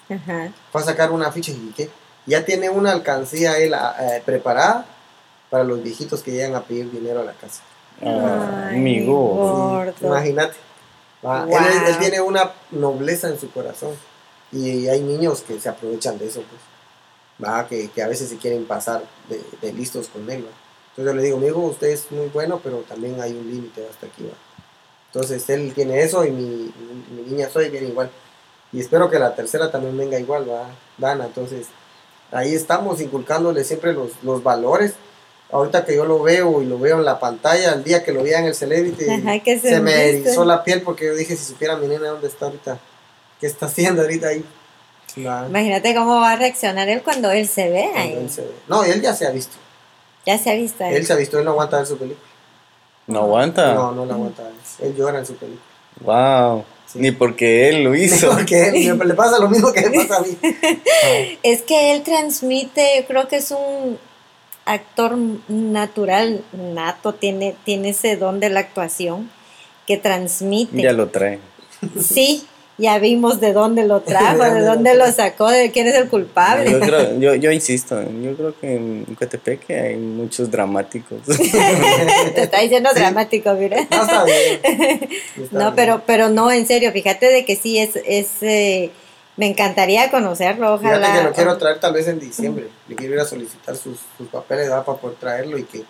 B: Ajá.
D: Fue a sacar una ficha y ¿qué? Ya tiene una alcancía él ah, eh, preparada para los viejitos que llegan a pedir dinero a la casa.
C: Ah,
B: Ay,
C: gordo.
D: Sí, Imagínate. Él, él tiene una nobleza en su corazón. Y hay niños que se aprovechan de eso, pues. Va, que, que a veces se quieren pasar de, de listos con él. ¿va? Entonces yo le digo, mi hijo, usted es muy bueno, pero también hay un límite hasta aquí, va. Entonces él tiene eso y mi, mi- mi niña soy bien igual. Y espero que la tercera también venga igual, va, Dana. Entonces ahí estamos inculcándole siempre los, los valores. Ahorita que yo lo veo y lo veo en la pantalla, el día que lo veía en el Celebrity,
B: Ajá, ¿qué
D: se me erizó la piel porque yo dije, si supiera mi nena dónde está ahorita, qué está haciendo ahorita ahí.
B: Imagínate cómo va a reaccionar él cuando él se ve
D: cuando
B: ahí.
D: él se ve. No, él ya se ha visto.
B: Ya se ha visto ahí.
D: Él se ha visto, él no aguanta ver su película.
C: ¿No aguanta?
D: No, no la aguanta ver. Él llora en su película.
C: Wow.
D: Sí.
C: Ni porque él lo hizo.
D: Porque él- le pasa lo mismo que me pasa a mí.
B: Es que él transmite, yo creo que es un actor natural, nato, tiene, tiene ese don de la actuación que transmite.
C: ya lo trae.
B: Sí, ya vimos de dónde lo trajo,
D: De
B: de
D: dónde lo
B: sacó, de quién es el culpable.
C: Yo, creo, yo, yo insisto, yo creo que en Coatepeque hay muchos dramáticos.
B: Te está diciendo dramático, mira.
D: No está bien. Está
B: No,
D: bien.
B: pero, pero no, en serio, fíjate de que sí es, es eh, me encantaría conocerlo,
D: Fíjate
B: ojalá.
D: que lo quiero traer tal vez en diciembre. Le quiero ir a solicitar sus, sus papeles ¿verdad? para poder traerlo y que,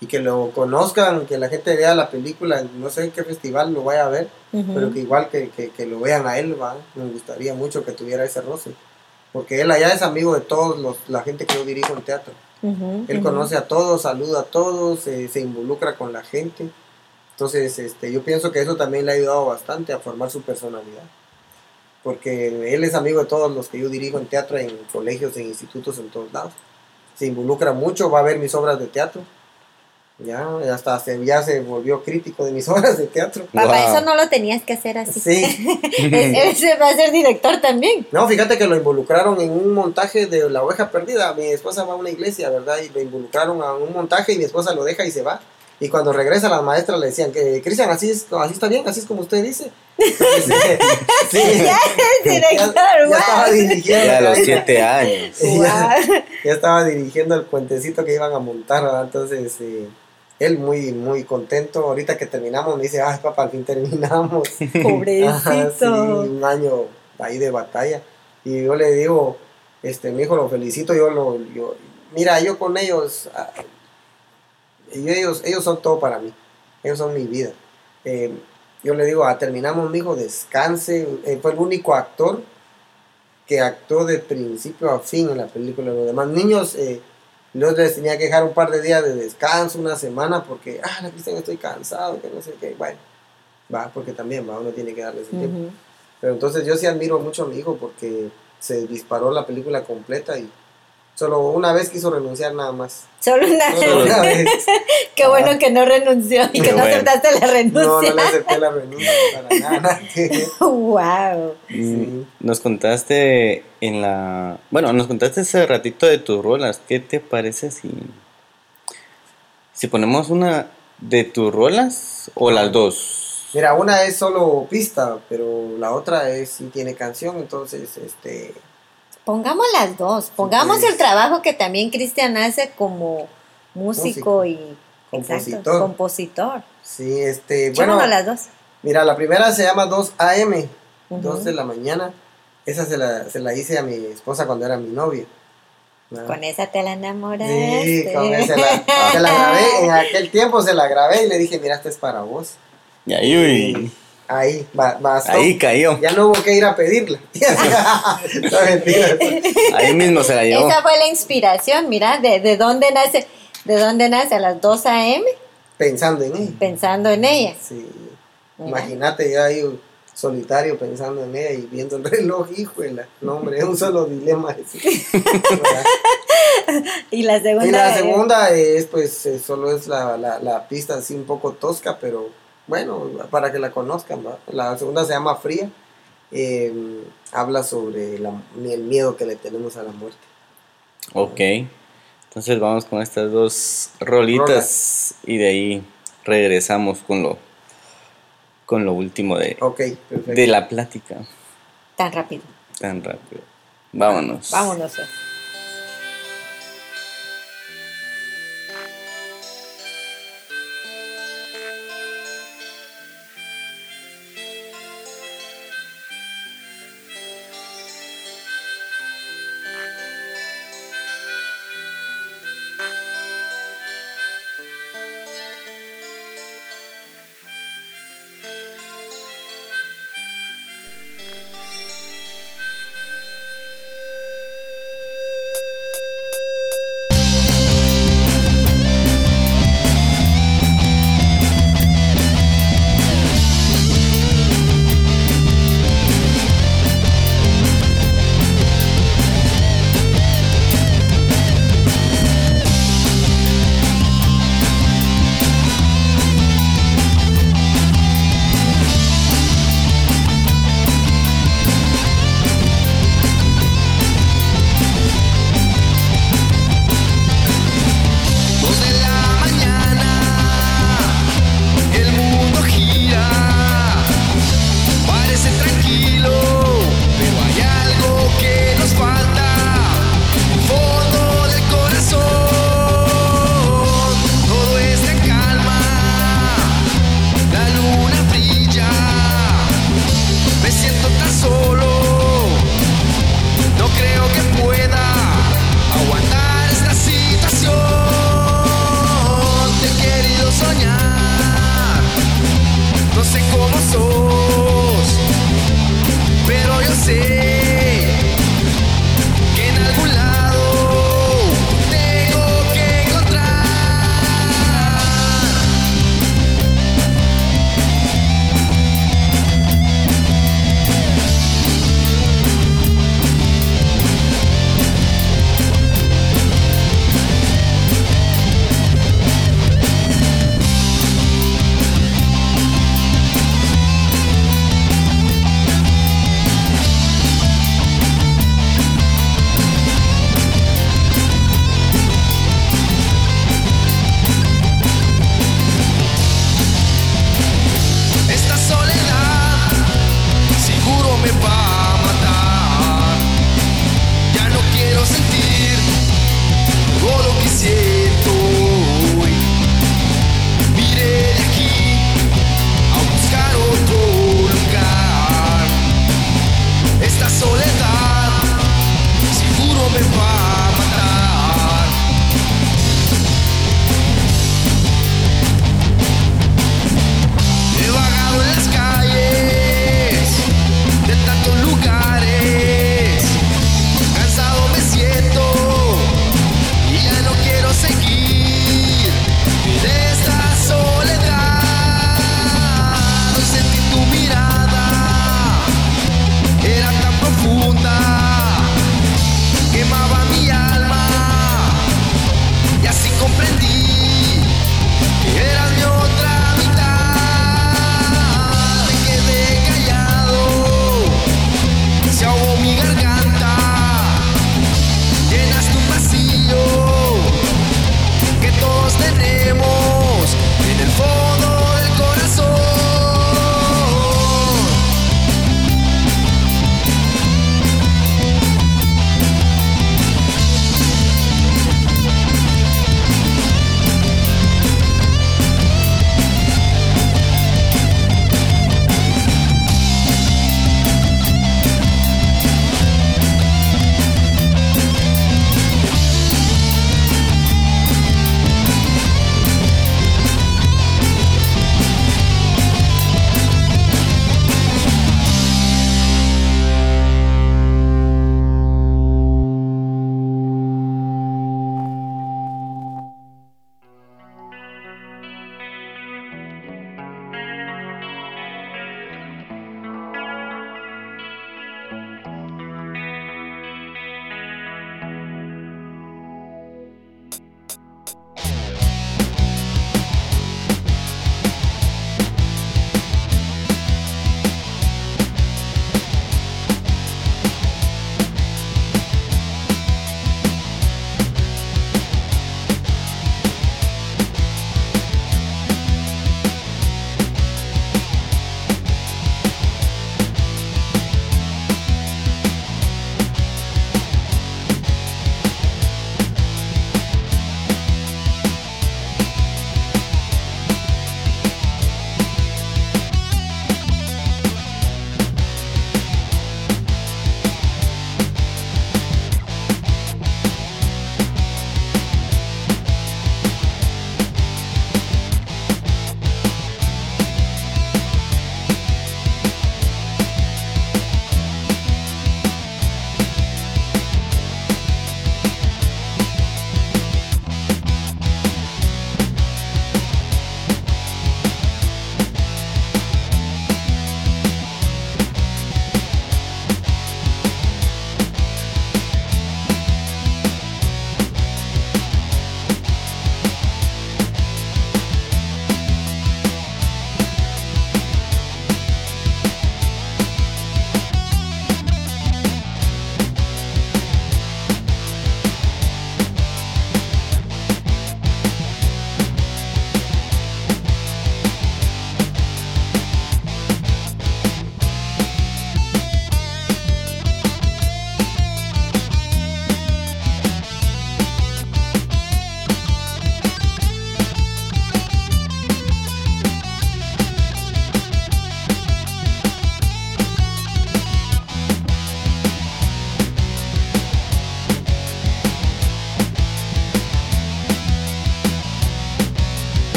D: y que lo conozcan, que la gente vea la película, no sé en qué festival lo vaya a ver, pero que igual que, que, que lo vean a él, ¿va? me gustaría mucho que tuviera ese roce. Porque él allá es amigo de todos los, la gente que yo dirijo en teatro. Él conoce a todos, saluda a todos, eh, se involucra con la gente. Entonces, este, yo pienso que eso también le ha ayudado bastante a formar su personalidad. Porque él es amigo de todos los que yo dirijo en teatro, en colegios, en institutos, en todos lados. Se involucra mucho, va a ver mis obras de teatro. Ya, hasta se, ya se volvió crítico de mis obras de teatro.
B: Papá,
C: Wow.
B: eso no lo tenías que hacer así.
D: Sí.
B: Él él se va a ser director también.
D: No, fíjate que lo involucraron en un montaje de La Oveja Perdida. Mi esposa va a una iglesia, ¿verdad? Y lo involucraron a un montaje y mi esposa lo deja y se va. Y cuando regresa, las maestras le decían que, Cristian, así, es, así está bien, así es como usted dice. Entonces, sí,
B: Ya es
D: ya,
B: director,
D: ya estaba dirigiendo.
C: Ya a los siete años.
D: ya estaba dirigiendo el puentecito que iban a montar, ¿verdad? Entonces, eh, él muy, muy contento. Ahorita que terminamos, me dice, ay, papá, al fin terminamos. Ajá, sí,
B: Pobrecito.
D: un año ahí de batalla. Y yo le digo, este, mi hijo lo felicito, yo lo, yo, mira, yo con ellos, ah, y ellos, ellos son todo para mí, ellos son mi vida. Eh, yo le digo, ah, terminamos, mi hijo, descanse. Eh, fue el único actor que actuó de principio a fin en la película. Los demás niños, eh, yo les tenía que dejar un par de días de descanso, una semana, porque, ah, la Cristian, estoy cansado, que no sé qué. Bueno, va, porque también, va, uno tiene que darle ese tiempo. Pero entonces yo sí admiro mucho a mi hijo porque se disparó la película completa y solo una vez quiso renunciar nada más.
B: Solo una.
D: Solo una vez.
B: Qué bueno que no renunció y que no
C: bueno.
B: aceptaste la
D: No,
B: renuncia.
D: no le acepté la renuncia para nada.
B: wow.
C: Mm, Nos contaste en la... Bueno, nos contaste ese ratito de tus rolas. ¿Qué te parece si... Si ponemos una de tus rolas o las dos?
D: Mira, una es solo pista, pero la otra es sí tiene canción, entonces este
B: Pongamos las dos. Pongamos
D: Pues-
B: el trabajo que también Cristian hace como músico,
D: Músico.
B: y
D: Compositor.
B: Exacto, compositor.
D: sí, este, bueno,
B: las dos.
D: mira, la primera se llama 2 AM,
B: Ujú.
D: 2 de la mañana. Esa se la, se la hice a mi esposa cuando era mi novia. ¿no?
B: Con esa te la enamoraste.
D: Sí, con esa la, se la grabé, en aquel tiempo se la grabé y le dije, mira, esta es para vos.
C: Y ahí, uy,
D: Ahí, ba- bastó.
C: ahí cayó.
D: Ya no hubo que ir a pedirla. no, mentira.
C: Ahí mismo se la llevó.
B: Esa fue la inspiración, mira, de, de dónde nace, de dónde nace a las 2 a.m.
D: Pensando en ella.
B: pensando en ella.
D: Sí. Imagínate ya ahí solitario pensando en ella y viendo el reloj, híjole. No, hombre, es un solo dilema.
B: Y la segunda.
D: y la segunda es, pues, eh, solo es la, la, la pista así un poco tosca, pero bueno, para que la conozcan. ¿va? La segunda se llama Fría. eh, habla sobre la- el miedo que le tenemos a la muerte.
C: Ok. Entonces vamos con estas dos rolitas y de ahí regresamos con lo con lo último de, de la plática
B: Tan rápido.
C: tan rápido. Vámonos.
B: Vámonos.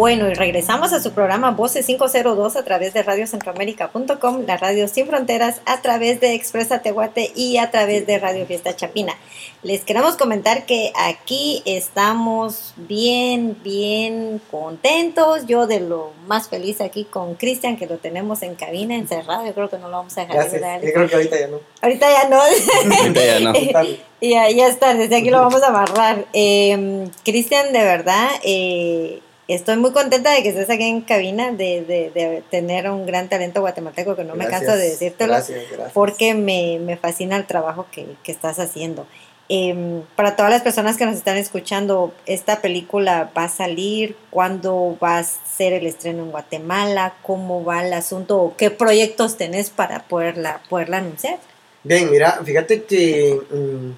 B: Bueno, y regresamos a su programa Voces 502 a través de radiocentroamérica.com, la radio sin fronteras, a través de Expresa Tehuate y a través de Radio Fiesta Chapina. Les queremos comentar que aquí estamos bien, bien contentos. Yo de lo más feliz aquí con Cristian, que lo tenemos en cabina encerrado. Yo creo que no lo vamos a dejar
D: Gracias.
B: ¿verdad,
D: Yo creo que ahorita ya no.
B: Ahorita ya no.
C: Ahorita ya no.
B: Y ya, ya está, desde aquí lo vamos a amarrar. Eh, Cristian, de verdad, eh, estoy muy contenta de que estés aquí en cabina, de, de- de tener un gran talento guatemalteco, que no me canso de decírtelo,
D: Gracias, gracias.
B: porque me, me fascina el trabajo que, que estás haciendo. Eh, para todas las personas que nos están escuchando, ¿esta película va a salir? ¿Cuándo va a ser el estreno en Guatemala? ¿Cómo va el asunto? ¿O ¿Qué proyectos tenés para poderla, poderla anunciar?
D: Bien, mira, fíjate que mm,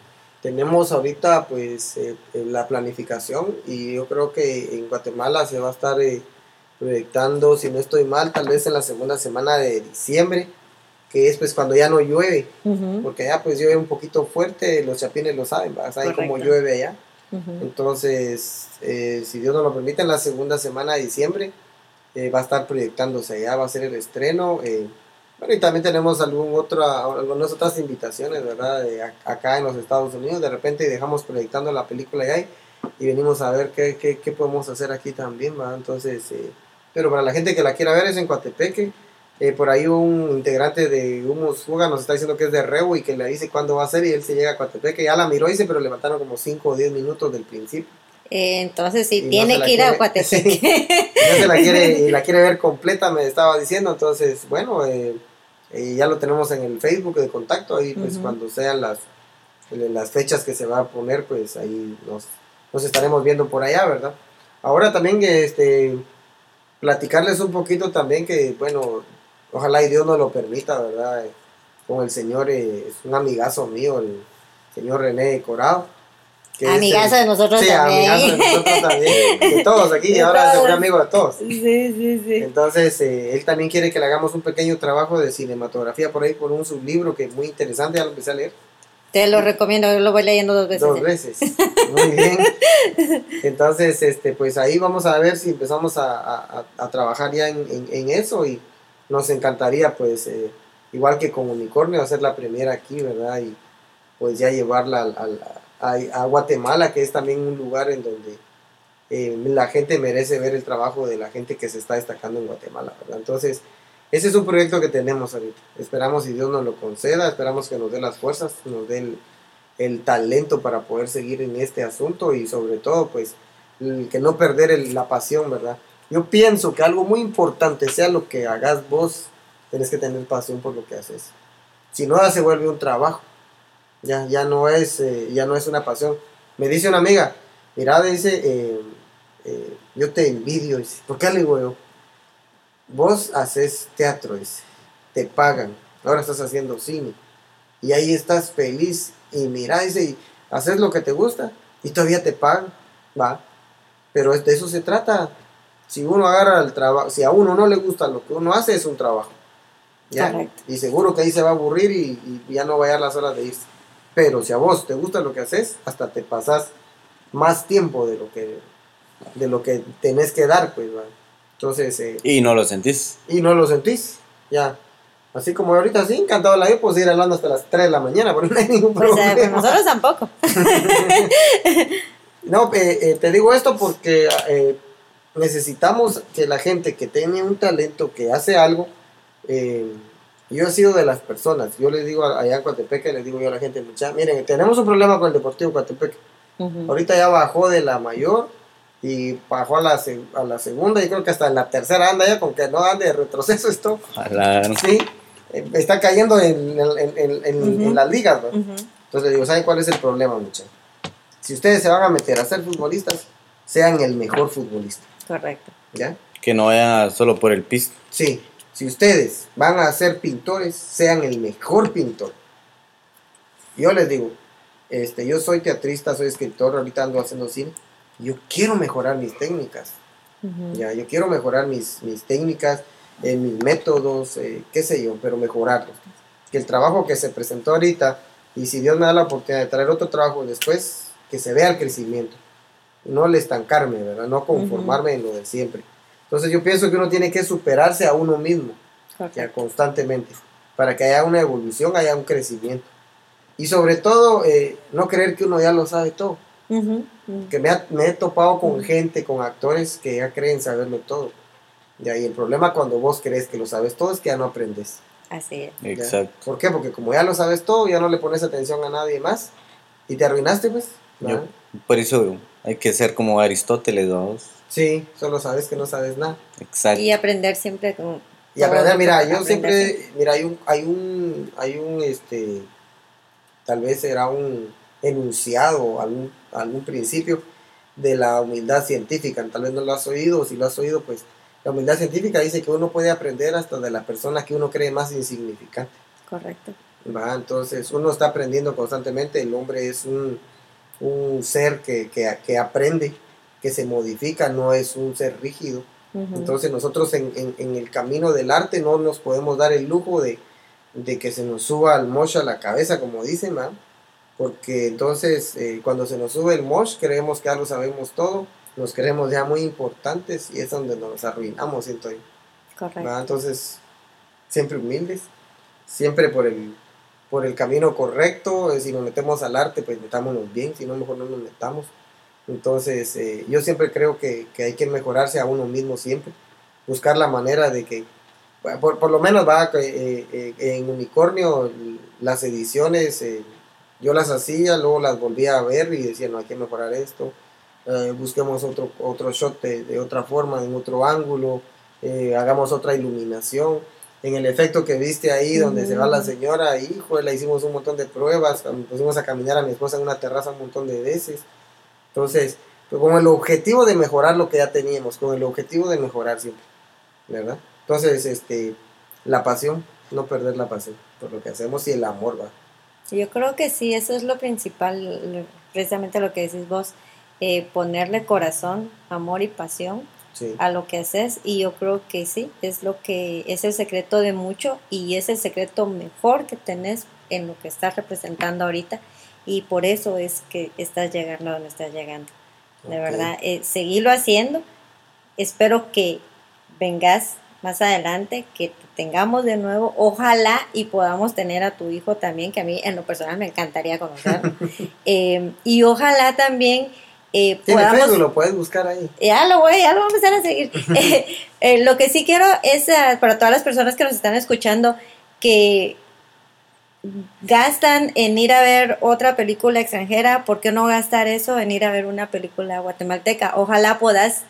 D: tenemos ahorita pues eh, eh, la planificación y yo creo que en Guatemala se va a estar eh, proyectando, si no estoy mal, tal vez en la segunda semana de diciembre, que es pues cuando ya no llueve, porque allá pues llueve un poquito fuerte, los chapines lo saben, saben cómo llueve allá. Entonces, eh, si Dios nos lo permite, en la segunda semana de diciembre eh, va a estar proyectándose allá, va a ser el estreno. Bueno, y también tenemos algún otra, algunas otras invitaciones, ¿verdad? De ac- acá en los Estados Unidos. De repente dejamos proyectando la película y, y venimos a ver qué, qué, qué podemos hacer aquí también, ¿va? Entonces, eh, pero para la gente que la quiera ver es en Coatepeque. Eh, por ahí un integrante de Humus Fuga nos está diciendo que es de Rebo y que le dice cuándo va a ser y él se llega a Coatepeque. Ya la miró, dice, pero le faltaron como 5 o 10 minutos del principio.
B: Eh, entonces sí,
D: Y
B: tiene que ir a Coatepeque.
D: se la quiere y la quiere ver completa me estaba diciendo entonces bueno eh, eh, ya lo tenemos en el Facebook de contacto ahí pues cuando sean las las fechas que se va a poner pues ahí nos, nos estaremos viendo por allá verdad ahora también este platicarles un poquito también que bueno ojalá y Dios nos lo permita verdad Eh, con el señor eh, es un amigazo mío el señor René Corado
B: Amigazo de nosotros
D: Sí,
B: también.
D: amigazo de nosotros también. De todos aquí,
B: De
D: ahora es un amigo de todos.
B: Sí, sí, sí.
D: Entonces, eh, él también quiere que le hagamos un pequeño trabajo de cinematografía por ahí, por un sublibro que es muy interesante, ya lo empecé a leer
B: Te lo recomiendo, yo lo voy leyendo dos veces.
D: dos veces. Muy bien. Entonces, este, pues ahí vamos a ver si empezamos a, a- a- a trabajar ya en, en- en eso y nos encantaría, pues, eh, igual que con Unicornio, hacer la primera aquí, ¿verdad? Y pues ya llevarla al- al- a, a Guatemala, que es también un lugar en donde eh, la gente merece ver el trabajo de la gente que se está destacando en Guatemala, ¿verdad? Entonces, ese es un proyecto que tenemos ahorita. Esperamos si Dios nos lo conceda, esperamos que nos dé las fuerzas, nos dé el, talento para poder seguir en este asunto y sobre todo, pues, que no perder la pasión, ¿verdad? Yo pienso que algo muy importante, sea lo que hagas vos, tenés que tener pasión por lo que haces. Si no, se vuelve un trabajo. Ya, ya, no, es, eh, ya no es una pasión. Me dice una amiga, mira, dice, eh, eh, yo te envidio. Dice, ¿por qué le digo yo? Vos haces teatro, dice, te pagan, ahora estás haciendo cine. Y ahí estás feliz. Y mira, dice, y haces lo que te gusta y todavía te pagan. Va. Pero es- de eso se trata. Si uno agarra el trabajo, si a uno no le gusta lo que uno hace, es un trabajo. ¿ya? Y seguro que ahí se va a aburrir y, y ya no va a las horas de irse. Pero si a vos te gusta lo que haces, hasta te pasas más tiempo de lo que, de lo que tenés que dar, pues, ¿va? Entonces, eh,
C: Y no lo sentís.
D: y no lo sentís, ya. Así como ahorita sí, encantado la vida, pues ir hablando hasta las 3 de la mañana, pero no hay ningún
B: Pues eh,
D: problema.
B: pues nosotros tampoco.
D: No, eh, eh, te digo esto porque eh, necesitamos que la gente que tiene un talento, que hace algo, eh, yo he sido de las personas, yo les digo allá en Coatepeque, les digo yo a la gente, mucha, miren, tenemos un problema con el Deportivo Coatepeque. Ahorita ya bajó de la mayor y bajó a la, a la segunda y creo que hasta en la tercera anda ya, con que no ande de retroceso esto.
C: Ojalá.
D: Sí, eh, está cayendo en, en- en- en- en-
B: Ujú.
D: en las ligas, ¿no?
B: Ujú.
D: Entonces le digo, ¿saben cuál es el problema, muchachos? Si ustedes se van a meter a ser futbolistas, sean el mejor futbolista,
B: Correcto.
D: ¿ya?
C: Que no vaya solo por el piso.
D: Sí, si ustedes van a ser pintores, sean el mejor pintor. Yo les digo, este, yo soy teatrista, soy escritor, ahorita ando haciendo cine. Yo quiero mejorar mis técnicas, ya, yo quiero mejorar mis, mis técnicas, eh, mis métodos, eh, qué sé yo, pero mejorarlos. Que el trabajo que se presentó ahorita, y si Dios me da la oportunidad de traer otro trabajo después, que se vea el crecimiento. No el estancarme, ¿verdad? No conformarme en lo de siempre. Entonces yo pienso que uno tiene que superarse a uno mismo, ya constantemente, para que haya una evolución, haya un crecimiento. Y sobre todo, eh, no creer que uno ya lo sabe todo.
B: Ujú, ujú.
D: Que me, ha- me he topado con gente, con actores que ya creen saberlo todo. Ya, y el problema cuando vos crees que lo sabes todo es que ya no aprendes.
B: Así es.
D: ¿ya?
C: Exacto.
D: ¿Por qué? Porque como ya lo sabes todo, ya no le pones atención a nadie más y te arruinaste, pues.
C: Yo- por eso hay que ser como Aristóteles, vamos.
D: Sí, solo sabes que no sabes nada.
C: Exacto.
B: Y aprender siempre con...
D: Y aprender, mira, yo
B: aprender
D: siempre, mira, hay un, hay un, hay un, este, tal vez será un enunciado, algún, algún principio de la humildad científica, tal vez no lo has oído, o si lo has oído, pues la humildad científica dice que uno puede aprender hasta de la persona que uno cree más insignificante.
B: Correcto.
D: ¿va? Entonces uno está aprendiendo constantemente, el hombre es un, un ser que, que, que aprende, que se modifica, no es un ser rígido.
B: Ujú.
D: Entonces nosotros en, en- en el camino del arte no nos podemos dar el lujo de, de que se nos suba el mosh a la cabeza, como dicen, ¿va? porque entonces eh, cuando se nos sube el mosh creemos que ya lo sabemos todo, nos creemos ya muy importantes y es donde nos arruinamos, siento yo.
B: Correcto.
D: Entonces, siempre humildes, siempre por el, por el camino correcto, eh, si nos metemos al arte, pues metámonos bien, si no, mejor no nos metamos. Entonces, eh, yo siempre creo que, que hay que mejorarse a uno mismo siempre, buscar la manera de que, por, por lo menos va, eh, eh, en Unicornio las ediciones, eh, yo las hacía, luego las volvía a ver y decía, no, hay que mejorar esto, eh, busquemos otro, otro shot de, de otra forma, en otro ángulo, hagamos otra iluminación. En el efecto que viste ahí, donde se va la señora, hijo, le hicimos un montón de pruebas, pusimos a caminar a mi esposa en una terraza un montón de veces. Entonces, pues, con el objetivo de mejorar lo que ya teníamos, con el objetivo de mejorar siempre, ¿verdad? Entonces, este, la pasión, no perder la pasión por lo que hacemos y el amor, va.
B: Yo creo que sí, eso es lo principal, precisamente lo que decís vos, eh, ponerle corazón, amor y pasión
D: Sí.
B: a lo que haces y yo creo que sí, es lo que es el secreto de mucho y es el secreto mejor que tenés en lo que estás representando ahorita y por eso es que estás llegando a donde estás llegando. De
D: Ok.
B: verdad, eh, seguirlo haciendo. Espero que vengas más adelante, que te tengamos de nuevo, ojalá y podamos tener a tu hijo también, que a mí en lo personal me encantaría conocerlo. Eh, y ojalá también eh, podamos...
D: Facebook, lo puedes buscar ahí.
B: Ya lo voy, ya lo vamos a empezar a seguir. Eh, eh, lo que sí quiero es eh, para todas las personas que nos están escuchando que gastan en ir a ver otra película extranjera, ¿por qué no gastar eso en ir a ver una película guatemalteca? Ojalá puedas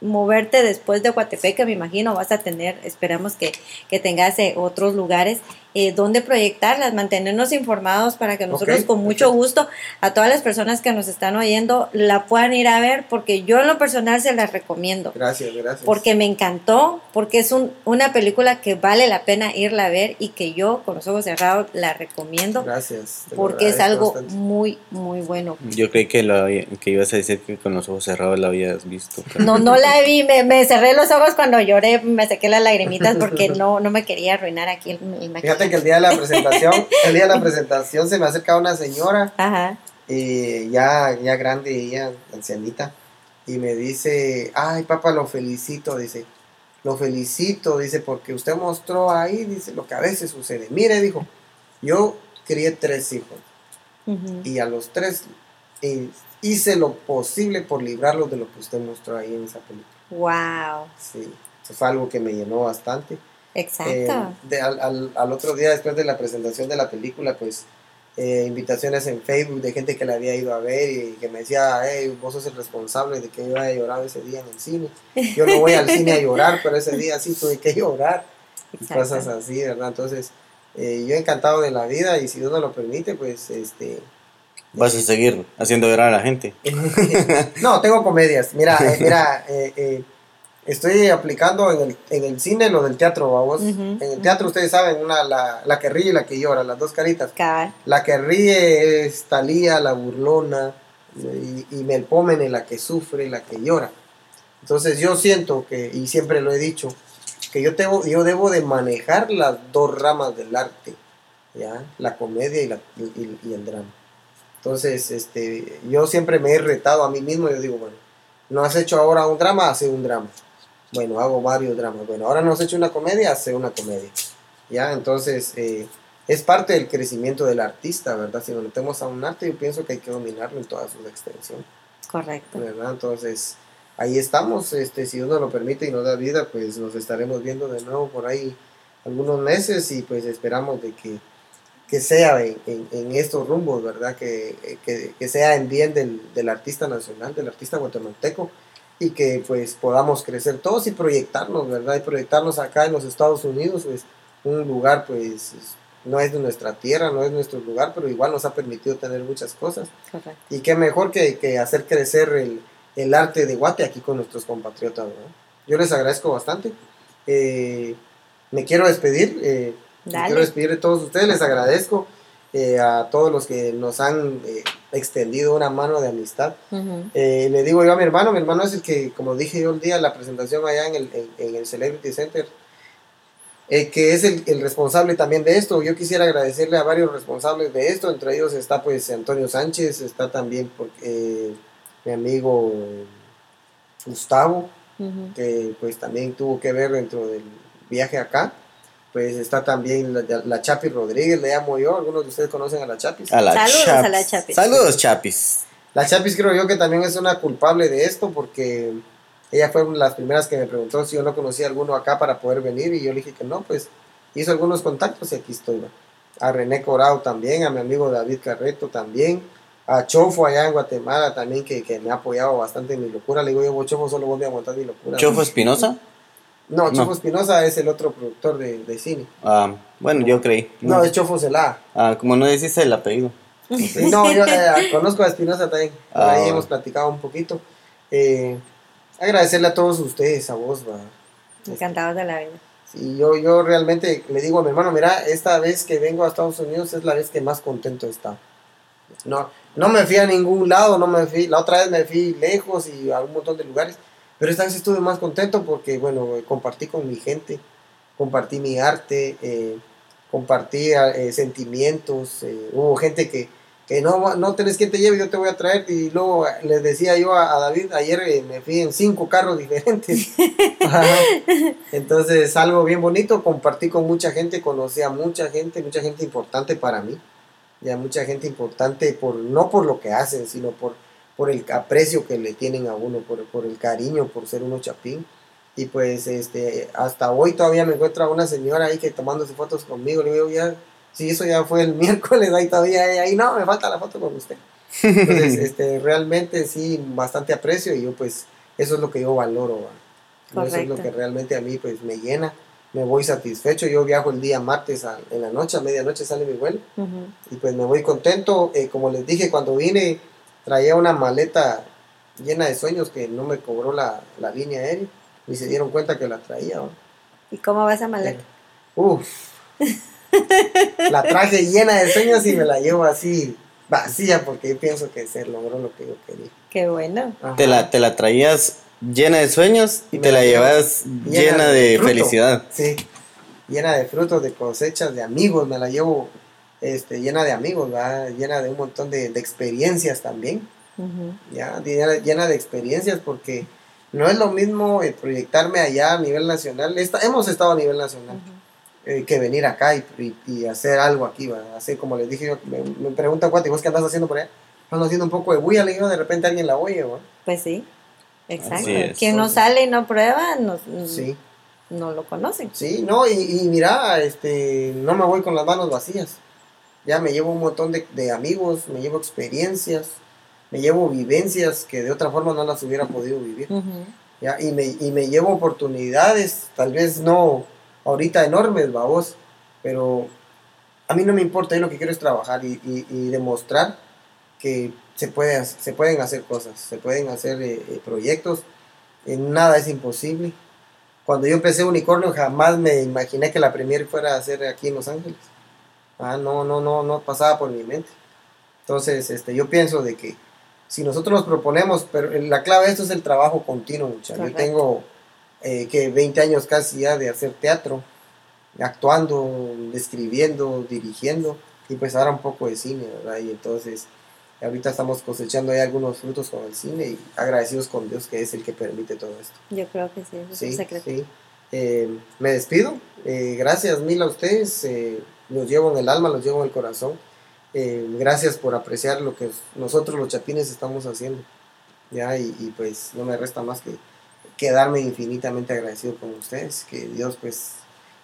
B: moverte después de Guatepeca, me imagino, vas a tener, esperamos que, que tengas eh, otros lugares eh, donde proyectarlas, mantenernos informados para que nosotros con mucho gusto a todas las personas que nos están oyendo la puedan ir a ver, porque yo en lo personal se las recomiendo
D: Gracias, gracias.
B: porque me encantó, porque es un- una película que vale la pena irla a ver y que yo con los ojos cerrados la recomiendo
D: Gracias.
B: porque es algo
D: bastante.
B: muy, muy bueno.
C: Yo creí que, lo había- que ibas a decir que con los ojos cerrados la habías visto. pero-
B: No, no la vi, me, me cerré los ojos cuando lloré, me saqué las lagrimitas porque no, no me quería arruinar aquí el, el maquillaje.
D: Fíjate que el día de la presentación, el día de la presentación se me acerca una señora,
B: Ajá,
D: eh, ya, ya grande, ella, ancianita, y me dice, ay papá, lo felicito, dice, lo felicito, dice, porque usted mostró ahí, dice, lo que a veces sucede. Mire, dijo, yo crié tres hijos y a los tres eh, hice lo posible por librarlos de lo que usted mostró ahí en esa película.
B: wow,
D: Sí, eso fue algo que me llenó bastante.
B: Exacto.
D: Eh, de- al, al- al otro día, después de la presentación de la película, pues eh, invitaciones en Facebook de gente que la había ido a ver y que me decía, hey, vos sos el responsable de que yo haya llorado ese día en el cine. Yo no voy al cine a llorar, pero ese día sí tuve que llorar. Y
B: exacto.
D: cosas así, ¿verdad? Entonces, eh, yo encantado de la vida y si Dios nos lo permite, pues este...
C: Vas a seguir haciendo llorar a la gente.
D: no, tengo comedias. Mira, eh, mira, eh, eh, estoy aplicando en el, en el cine lo del teatro, vamos.
B: Ujú,
D: En el teatro ustedes saben, una, la, la que ríe y la que llora, las dos caritas. La que ríe es Talía, la burlona, y, y Melpómene, la que sufre, la que llora. Entonces yo siento que, y siempre lo he dicho, que yo, tengo, yo debo de manejar las dos ramas del arte, ¿ya? La comedia y, la, y- y el drama. Entonces, este, yo siempre me he retado a mí mismo, yo digo, bueno, no has hecho ahora un drama, hace un drama. Bueno, hago varios dramas. Bueno, ahora nos he hecho una comedia, hace una comedia. Ya, entonces eh, es parte del crecimiento del artista, ¿verdad? Si nos metemos a un arte, yo pienso que hay que dominarlo en toda su extensión,
B: Correcto.
D: ¿verdad? Entonces ahí estamos, este, si Dios nos lo permite y nos da vida, pues nos estaremos viendo de nuevo por ahí algunos meses y pues esperamos de que, que sea en, en- en estos rumbos, ¿verdad? Que, que- que sea en bien del, del artista nacional, del artista guatemalteco y que pues podamos crecer todos y proyectarnos, ¿verdad? Y proyectarnos acá en los Estados Unidos, pues un lugar pues no es de nuestra tierra, no es nuestro lugar, pero igual nos ha permitido tener muchas cosas.
B: Correcto.
D: Y qué mejor que, que hacer crecer el, el arte de Guate aquí con nuestros compatriotas, ¿verdad? Yo les agradezco bastante. Eh, me quiero despedir. eh, me quiero despedir de todos ustedes. Les agradezco eh, a todos los que nos han eh, extendido una mano de amistad. Eh, le digo yo a mi hermano, mi hermano es el que, como dije yo el día, la presentación allá en el, en, en el Celebrity Center, eh, que es el, el responsable también de esto. Yo quisiera agradecerle a varios responsables de esto, entre ellos está pues Antonio Sánchez, está también eh, mi amigo Gustavo, que pues también tuvo que ver dentro del viaje acá. Pues está también la, la Chapi Rodríguez, le llamo yo, algunos de ustedes conocen a la Chapis.
C: A la
B: Saludos
C: Chapis.
B: a la Chapis.
C: Saludos, Chapis.
D: La Chapis creo yo que también es una culpable de esto porque ella fue una de las primeras que me preguntó si yo no conocía alguno acá para poder venir y yo le dije que no, pues hizo algunos contactos y aquí estoy. A René Corao también, a mi amigo David Carreto también, a Chofo allá en Guatemala también que, que me ha apoyado bastante en mi locura. Le digo yo, "Vos, Chofo, solo voy a montar mi locura.
C: Chofo Espinosa.
D: No, Chofo
C: No.
D: Espinosa es el otro productor de, de cine.
C: Ah, bueno, yo creí.
D: No, es Chofo Celá.
C: Ah, como no decís el apellido.
D: No, yo eh, conozco a Espinosa también.
C: Ah,
D: ahí
C: bueno.
D: hemos platicado un poquito. Eh, agradecerle a todos ustedes, a vos, va.
B: Encantados de la vida.
D: Sí, yo, yo realmente le digo a mi hermano, mira, esta vez que vengo a Estados Unidos es la vez que más contento he estado. No, no me fui a ningún lado, no me fui, la otra vez me fui lejos y a un montón de lugares, pero esta vez estuve más contento porque, bueno, compartí con mi gente, compartí mi arte, eh, compartí eh, sentimientos, eh, hubo gente que, que no, no tenés quien te lleve, yo te voy a traer, y luego eh, les decía yo a, a David, ayer eh, me fui en cinco carros diferentes. Entonces, algo bien bonito, compartí con mucha gente, conocí a mucha gente, mucha gente importante para mí, ya mucha gente importante, por no por lo que hacen, sino por, por el aprecio que le tienen a uno, por, por el cariño, por ser uno chapín. Y pues este, hasta hoy todavía me encuentro a una señora ahí que tomándose fotos conmigo, le digo, ya, si eso ya fue el miércoles, ahí todavía, ahí, ahí no, me falta la foto con usted. Entonces, este, realmente sí, bastante aprecio y yo pues, eso es lo que yo valoro. Eso es lo que realmente a mí pues me llena, me voy satisfecho. Yo viajo el día martes a- en la noche, a medianoche sale mi vuelo y pues me voy contento. Eh, como les dije, cuando vine traía una maleta llena de sueños que no me cobró la, la línea aérea y se dieron cuenta que la traía.
B: ¿Y cómo va esa maleta?
D: Uf. la traje llena de sueños y me la llevo así vacía porque yo pienso que se logró lo que yo quería.
B: Qué bueno.
D: Ajá.
C: Te la, te la traías llena de sueños y
D: Me
C: te la llevas llena de
D: fruto.
C: felicidad.
D: Sí, llena de frutos, de cosechas, de amigos, me la llevo este, llena de amigos, ¿verdad? llena de un montón de, de experiencias también,
B: Ujú.
D: ¿ya? Llena, llena de experiencias porque no es lo mismo eh, proyectarme allá a nivel nacional, Esta- hemos estado a nivel nacional, eh, que venir acá y, y- y hacer algo aquí, ¿verdad? Así como les dije, yo, me, me preguntan, ¿cuánto? ¿Vos qué andas haciendo por allá? Ando haciendo un poco de bulla, le digo, de repente alguien la oye, ¿verdad?
B: Pues sí. Exacto. Quien no sale y no prueba, no,
D: Sí.
B: no lo conocen.
D: Sí, no, y, y mira, este, no me voy con las manos vacías. Ya me llevo un montón de, de amigos, me llevo experiencias, me llevo vivencias que de otra forma no las hubiera podido vivir. ¿ya? Y, me, y me llevo oportunidades, tal vez no ahorita enormes, babos, pero a mí no me importa, yo lo que quiero es trabajar y, y- y demostrar que se, puede, se pueden hacer cosas, se pueden hacer eh, eh, proyectos, eh, nada es imposible. Cuando yo empecé Unicornio jamás me imaginé que la premier fuera a hacer aquí en Los Ángeles. Ah, no, no, no, no pasaba por mi mente. Entonces, este, yo pienso de que si nosotros nos proponemos, pero la clave de esto es el trabajo continuo, muchachos. Yo tengo eh, que 20 años casi ya de hacer teatro, actuando, escribiendo, dirigiendo, y pues ahora un poco de cine, ¿verdad? Y entonces ahorita estamos cosechando ahí algunos frutos con el cine y agradecidos con Dios que es el que permite todo esto.
B: Yo creo que sí, eso es un
D: Sí,
B: secreto.
D: sí. Eh, me despido. Eh, gracias mil a ustedes. eh, los llevo en el alma, los llevo en el corazón. Eh, gracias por apreciar lo que nosotros los chapines estamos haciendo. Ya, y, y, pues no me resta más que quedarme infinitamente agradecido con ustedes. Que Dios pues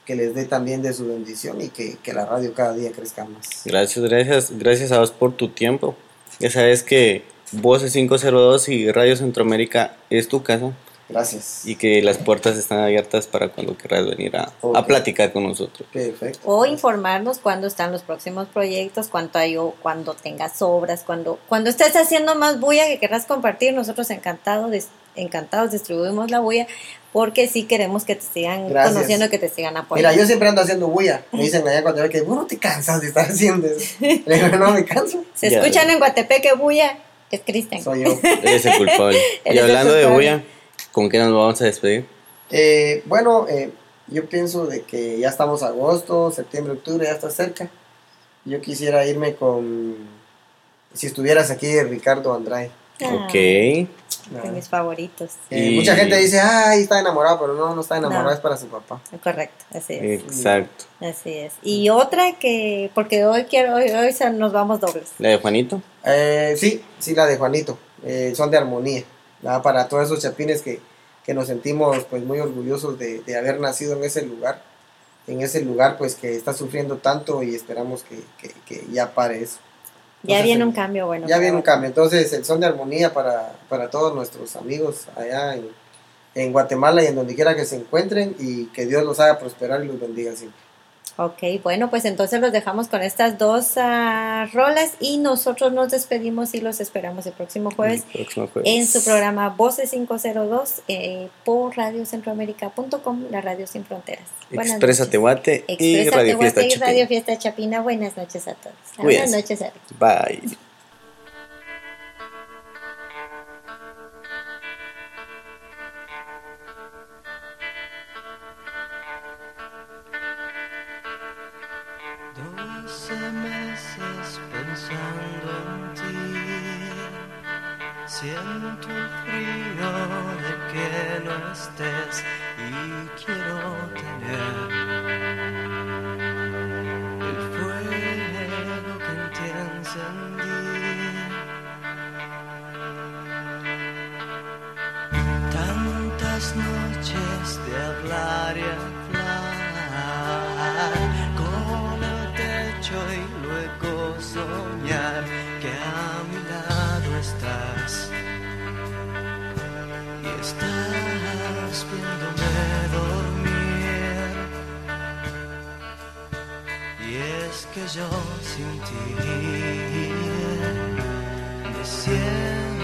D: que les dé también de su bendición y que, que la radio cada día crezca más.
C: Gracias, gracias, gracias a vos por tu tiempo. Ya sabes que Voces 502 y Radio Centroamérica es tu casa
D: Gracias.
C: y que las puertas están abiertas para cuando quieras venir a, a platicar con nosotros.
D: Perfecto.
B: O informarnos cuándo están los próximos proyectos, cuánto hay o cuando tengas obras, cuando, cuando estés haciendo más bulla que querrás compartir, nosotros encantados, encantados distribuimos la bulla porque sí queremos que te sigan
D: Gracias.
B: conociendo, que te sigan apoyando.
D: Mira, yo siempre ando haciendo bulla. Me dicen allá cuando veo que, bueno, te cansas de estar haciendo eso. Le digo, no me canso.
B: Se
C: Ya.
B: escuchan en Guatepeque bulla, es Cristian.
D: Soy yo.
C: Eres el culpable. Y hablando de bulla, ¿con qué nos vamos a despedir?
D: Eh, bueno, eh, yo pienso de que ya estamos agosto, septiembre, octubre, ya está cerca. Yo quisiera irme con, si estuvieras aquí, Ricardo Andrade.
B: Ah,
C: Ok.
B: De mis favoritos.
D: Eh,
C: Y-
D: Mucha gente dice, ay, está enamorado, pero no, no está enamorado,
B: No.
D: es para su papá.
B: Correcto, así es.
C: Exacto.
B: Así es. Y otra que, porque hoy quiero, hoy, hoy nos vamos dobles.
C: ¿La de Juanito?
D: Eh, sí, sí, la de Juanito. Eh, son de armonía. ¿Verdad? Para todos esos chapines que, que nos sentimos pues muy orgullosos de, de haber nacido en ese lugar. En ese lugar pues que está sufriendo tanto y esperamos que, que- que ya pare eso.
B: Ya viene un cambio bueno.
D: ya viene un cambio. Entonces, el son de armonía para, para todos nuestros amigos allá en, en Guatemala y en donde quiera que se encuentren y que Dios los haga prosperar y los bendiga siempre.
B: Ok, bueno, pues entonces los dejamos con estas dos ah, rolas y nosotros nos despedimos y los esperamos el próximo jueves
C: El próximo jueves.
B: en su programa Voces 502 eh, por radiocentroamérica.com, la radio sin fronteras. Buenas
C: Expresa
B: noches.
C: Tehuate y
B: Expresa
C: Radio Fiesta
B: y Radio. Fiesta Chapina. Buenas noches a todos. Buenas noches, Eric.
C: Bye.
F: Siento es que yo sin ti me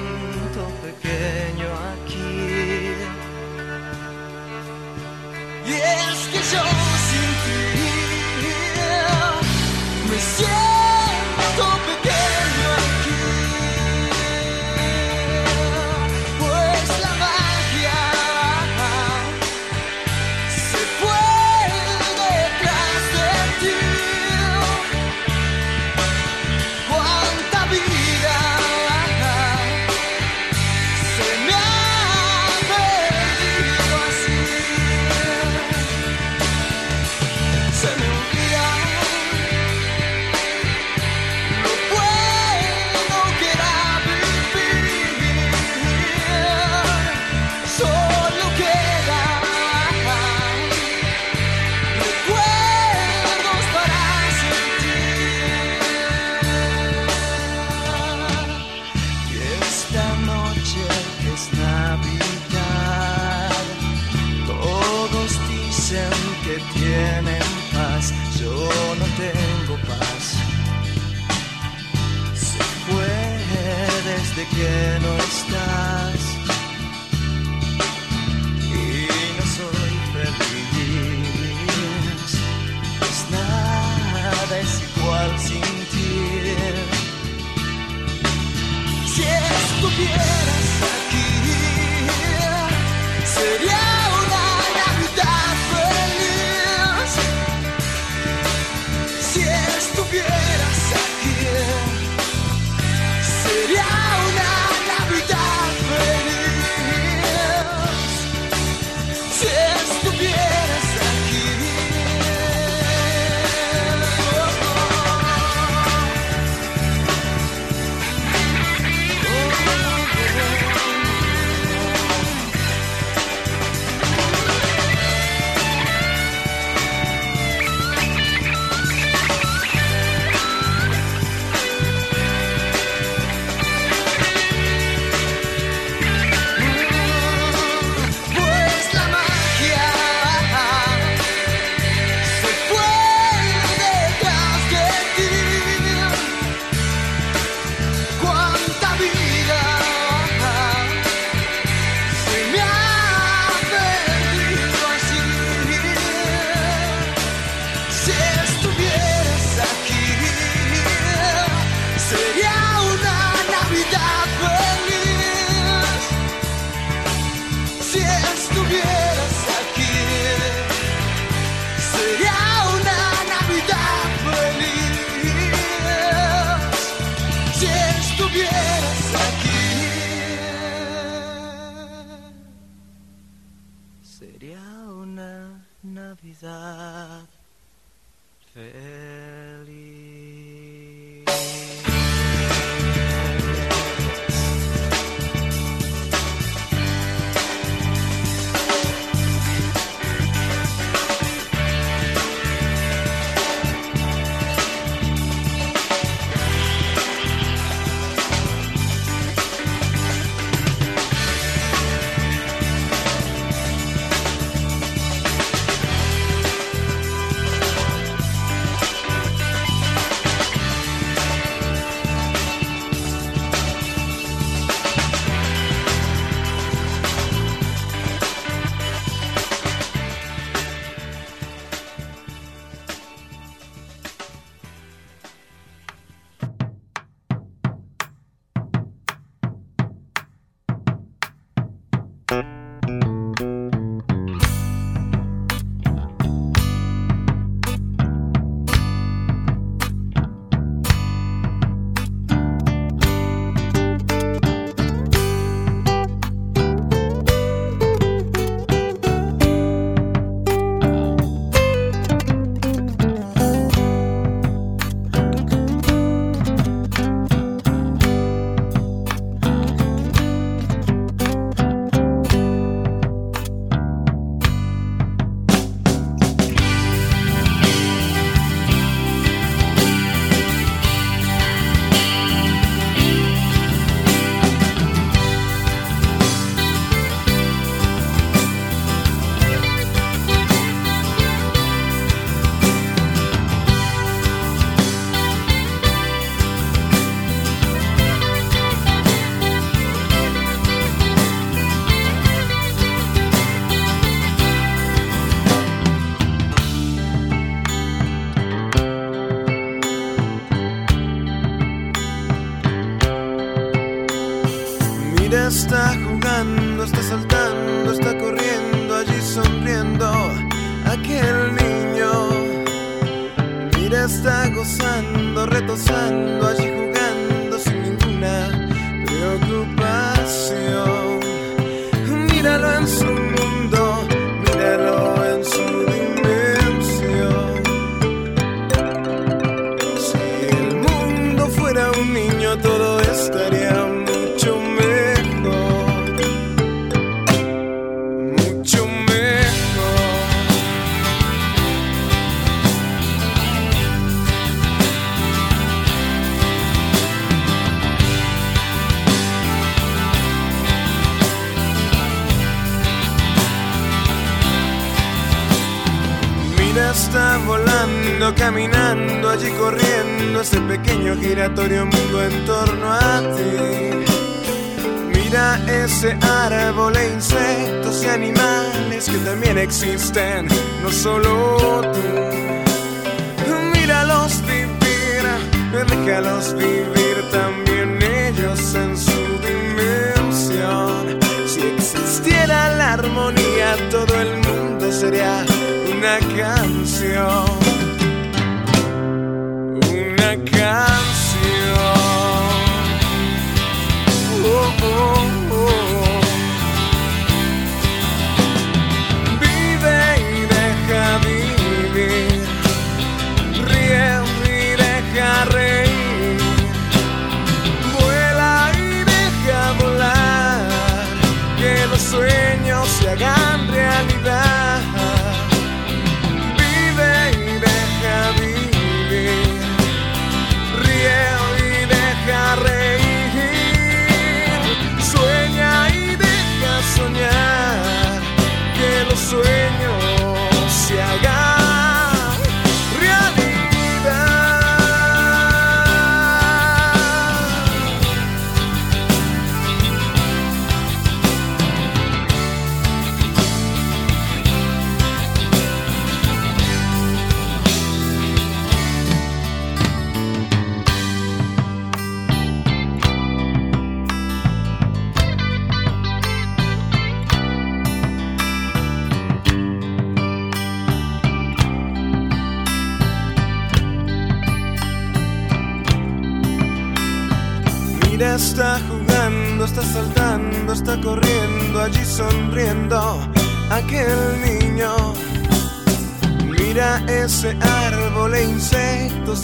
E: existen, no solo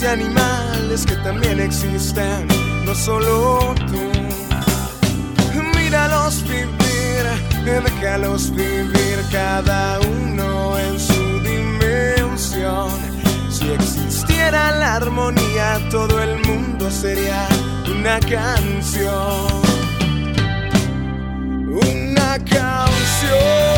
E: y animales que también existen, no solo tú. Míralos vivir, déjalos vivir cada uno en su dimensión. Si existiera la armonía, todo el mundo sería una canción. Una canción.